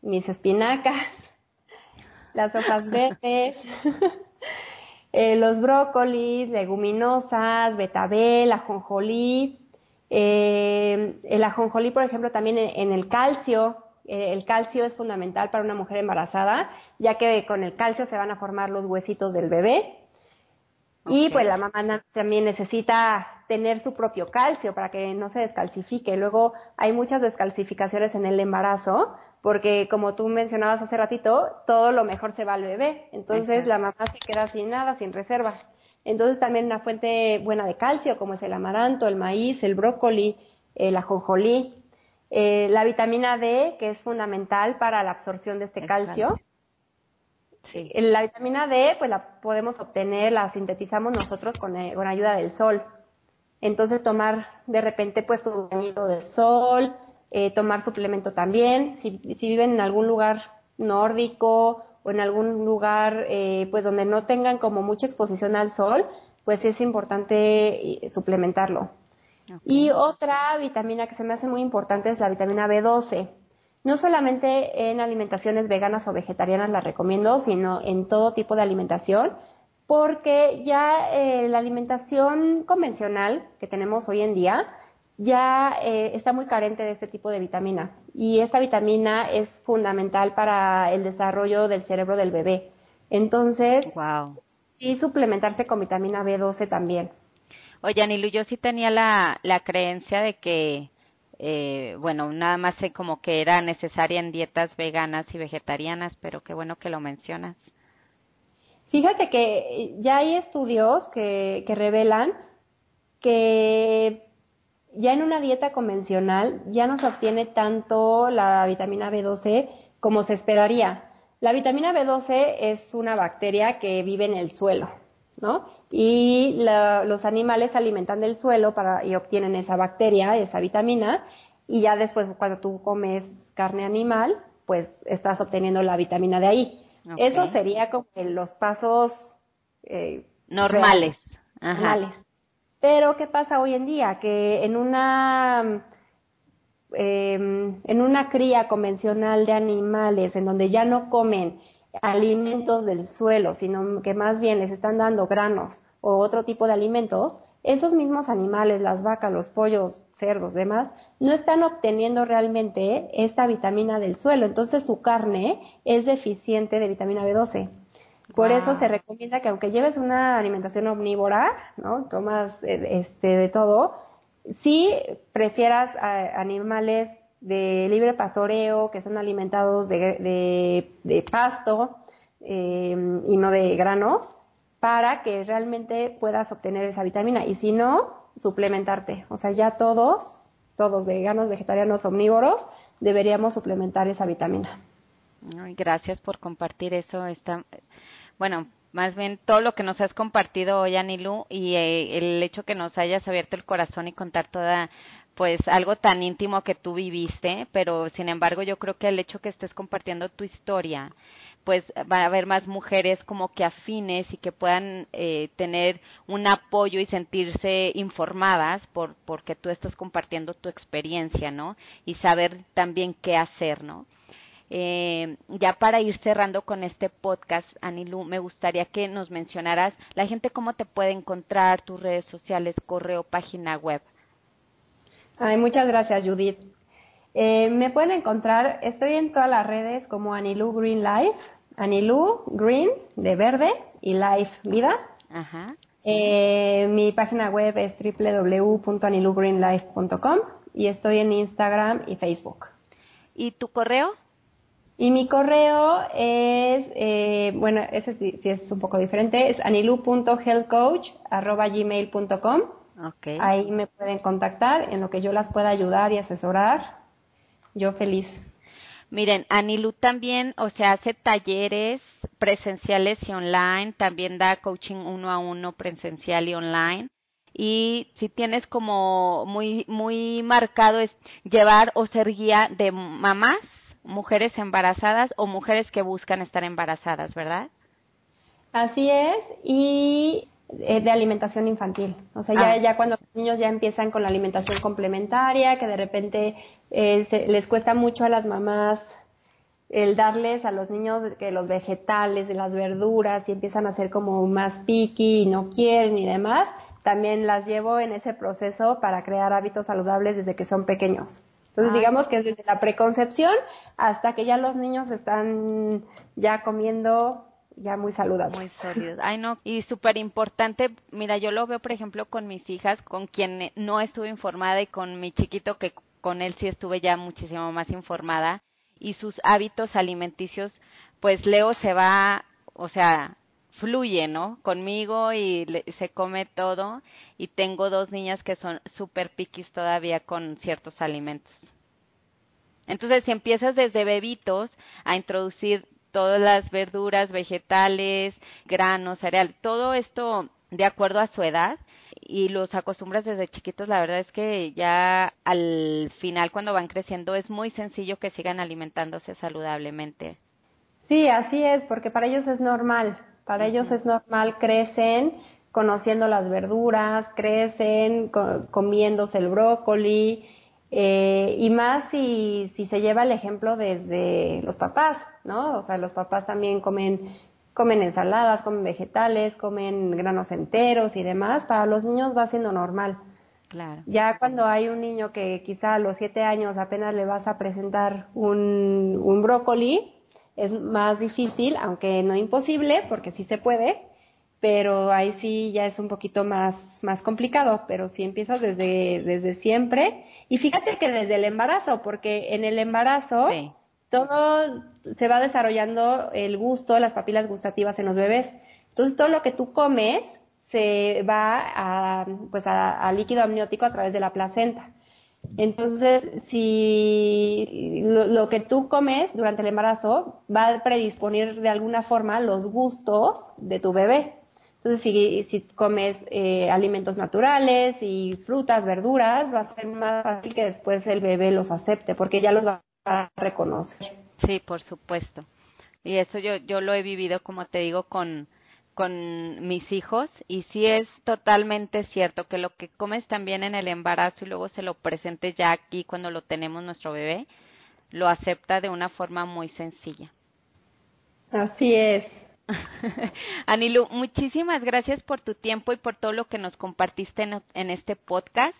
mis espinacas, las hojas verdes, [LAUGHS] eh, los brócolis, leguminosas, betabel, ajonjolí. Eh, el ajonjolí, por ejemplo, también en, el calcio. Eh, el calcio es fundamental para una mujer embarazada, ya que con el calcio se van a formar los huesitos del bebé. Y pues la mamá también necesita tener su propio calcio para que no se descalcifique. Luego hay muchas descalcificaciones en el embarazo porque como tú mencionabas hace ratito, todo lo mejor se va al bebé, entonces la mamá se queda sin nada, sin reservas. Entonces también una fuente buena de calcio, como es el amaranto, el maíz, el brócoli, el ajonjolí, eh, la vitamina D, que es fundamental para la absorción de este calcio. Sí. Eh, la vitamina D, pues la podemos obtener, la sintetizamos nosotros con, eh, con ayuda del sol. Entonces tomar de repente pues tu bañito de sol, eh, tomar suplemento también. Si, si, viven en algún lugar nórdico o en algún lugar eh, pues donde no tengan como mucha exposición al sol, pues es importante eh, suplementarlo. Y otra vitamina que se me hace muy importante es la vitamina B12. No solamente en alimentaciones veganas o vegetarianas la recomiendo, sino en todo tipo de alimentación, porque ya la alimentación convencional que tenemos hoy en día, ya eh, está muy carente de este tipo de vitamina y esta vitamina es fundamental para el desarrollo del cerebro del bebé. Entonces, sí suplementarse con vitamina B12 también. Oye, Anilu, yo sí tenía la, la creencia de que, eh, bueno, nada más sé como que era necesaria en dietas veganas y vegetarianas, pero qué bueno que lo mencionas. Fíjate que ya hay estudios que, que revelan que ya en una dieta convencional ya no se obtiene tanto la vitamina B12 como se esperaría. La vitamina B12 es una bacteria que vive en el suelo, ¿no? Y los animales se alimentan del suelo para, y obtienen esa bacteria, esa vitamina, y ya después cuando tú comes carne animal, pues estás obteniendo la vitamina de ahí. Eso sería como los pasos eh, normales. normales. Pero, ¿qué pasa hoy en día? Que en una, em, en una cría convencional de animales, en donde ya no comen alimentos del suelo, sino que más bien les están dando granos o otro tipo de alimentos, esos mismos animales, las vacas, los pollos, cerdos, demás, no están obteniendo realmente esta vitamina del suelo. Entonces su carne es deficiente de vitamina B12. Por eso se recomienda que aunque lleves una alimentación omnívora, ¿no? Tomas eh, este de todo, si prefieras animales de libre pastoreo, que son alimentados de, de, pasto eh, y no de granos, para que realmente puedas obtener esa vitamina. Y si no, suplementarte. O sea, ya todos, todos veganos, vegetarianos, omnívoros, deberíamos suplementar esa vitamina. gracias por compartir eso. Está, bueno, más bien todo lo que nos has compartido hoy, Anilu, y eh, el hecho que nos hayas abierto el corazón y contar toda pues algo tan íntimo que tú viviste, pero sin embargo yo creo que el hecho que estés compartiendo tu historia, pues va a haber más mujeres como que afines y que puedan eh, tener un apoyo y sentirse informadas por porque tú estás compartiendo tu experiencia, ¿no? Y saber también qué hacer, ¿no? Eh, ya para ir cerrando con este podcast, Anilu, me gustaría que nos mencionaras la gente cómo te puede encontrar, tus redes sociales, correo, página web. Ay, muchas gracias, Judith. Eh, me pueden encontrar, estoy en todas las redes como Anilu Green Life, Anilu Green de verde y Life vida. Ajá. Eh, mi página web es www.anilugreenlife.com y estoy en Instagram y Facebook. ¿Y tu correo? Y mi correo es, eh, bueno, ese sí, es un poco diferente, es anilu.healthcoach.gmail.com. Okay. Ahí me pueden contactar en lo que yo las pueda ayudar y asesorar. Yo feliz. Miren, Anilu también, o sea, hace talleres presenciales y online, también da coaching uno a uno presencial y online. Y si tienes como muy, muy marcado es llevar o ser guía de mamás mujeres embarazadas o mujeres que buscan estar embarazadas, ¿verdad? Así es, y eh, de alimentación infantil. O sea, ya, ah. ya cuando los niños ya empiezan con la alimentación complementaria, que de repente eh, les cuesta mucho a las mamás el darles a los niños que los vegetales, las verduras, y empiezan a ser como más picky y no quieren y demás, también las llevo en ese proceso para crear hábitos saludables desde que son pequeños. Entonces, digamos que es desde la preconcepción hasta que ya los niños están ya comiendo ya muy saludables. Muy sólidos. Ay, no, y súper importante, mira, yo lo veo, por ejemplo, con mis hijas, con quien no estuve informada y con mi chiquito, que con él sí estuve ya muchísimo más informada, y sus hábitos alimenticios, pues Leo se va, o sea, fluye, ¿no? Conmigo y se come todo, y tengo dos niñas que son súper piquis todavía con ciertos alimentos. Entonces, si empiezas desde bebitos a introducir todas las verduras, vegetales, granos, cereal, todo esto de acuerdo a su edad y los acostumbras desde chiquitos, la verdad es que ya al final cuando van creciendo es muy sencillo que sigan alimentándose saludablemente. Sí, así es, porque para ellos es normal, para ellos es normal, crecen conociendo las verduras, crecen comiéndose el brócoli, eh, y más si, si se lleva el ejemplo desde los papás, ¿no? O sea, los papás también comen, comen ensaladas, comen vegetales, comen granos enteros y demás. Para los niños va siendo normal. Claro. Ya cuando hay un niño que quizá a los siete años apenas le vas a presentar un, un brócoli, es más difícil, aunque no imposible, porque sí se puede, pero ahí sí ya es un poquito más, más complicado, pero si empiezas desde, desde siempre, y fíjate que desde el embarazo, porque en el embarazo todo se va desarrollando el gusto, las papilas gustativas en los bebés. Entonces todo lo que tú comes se va a, pues a, líquido amniótico a través de la placenta. Entonces, si lo, lo, que tú comes durante el embarazo va a predisponer de alguna forma los gustos de tu bebé. Entonces, si, si comes eh, alimentos naturales y frutas, verduras, va a ser más fácil que después el bebé los acepte, porque ya los va a reconocer. Sí, por supuesto. Y eso yo, yo lo he vivido, como te digo, con, con mis hijos y sí es totalmente cierto que lo que comes también en el embarazo y luego se lo presentes ya aquí cuando lo tenemos nuestro bebé, lo acepta de una forma muy sencilla. Así es. [LAUGHS] Anilu, muchísimas gracias por tu tiempo y por todo lo que nos compartiste en, este podcast.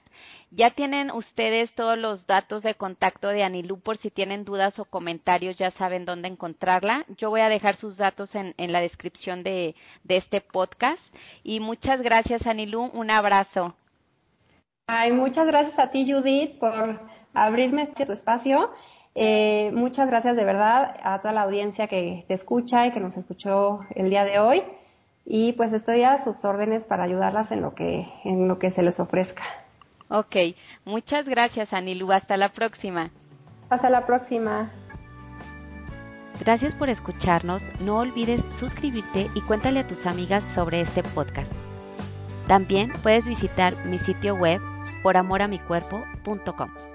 Ya tienen ustedes todos los datos de contacto de Anilu por si tienen dudas o comentarios, ya saben dónde encontrarla. Yo voy a dejar sus datos en, la descripción de, este podcast. Y muchas gracias, Anilu. Un abrazo. Ay, muchas gracias a ti, Judith, por abrirme este espacio eh, muchas gracias de verdad a toda la audiencia que te escucha y que nos escuchó el día de hoy. Y pues estoy a sus órdenes para ayudarlas en lo que, en lo que se les ofrezca. Ok, muchas gracias Anilu. Hasta la próxima. Hasta la próxima. Gracias por escucharnos, no olvides suscribirte y cuéntale a tus amigas sobre este podcast. También puedes visitar mi sitio web poramoramicuerpo.com.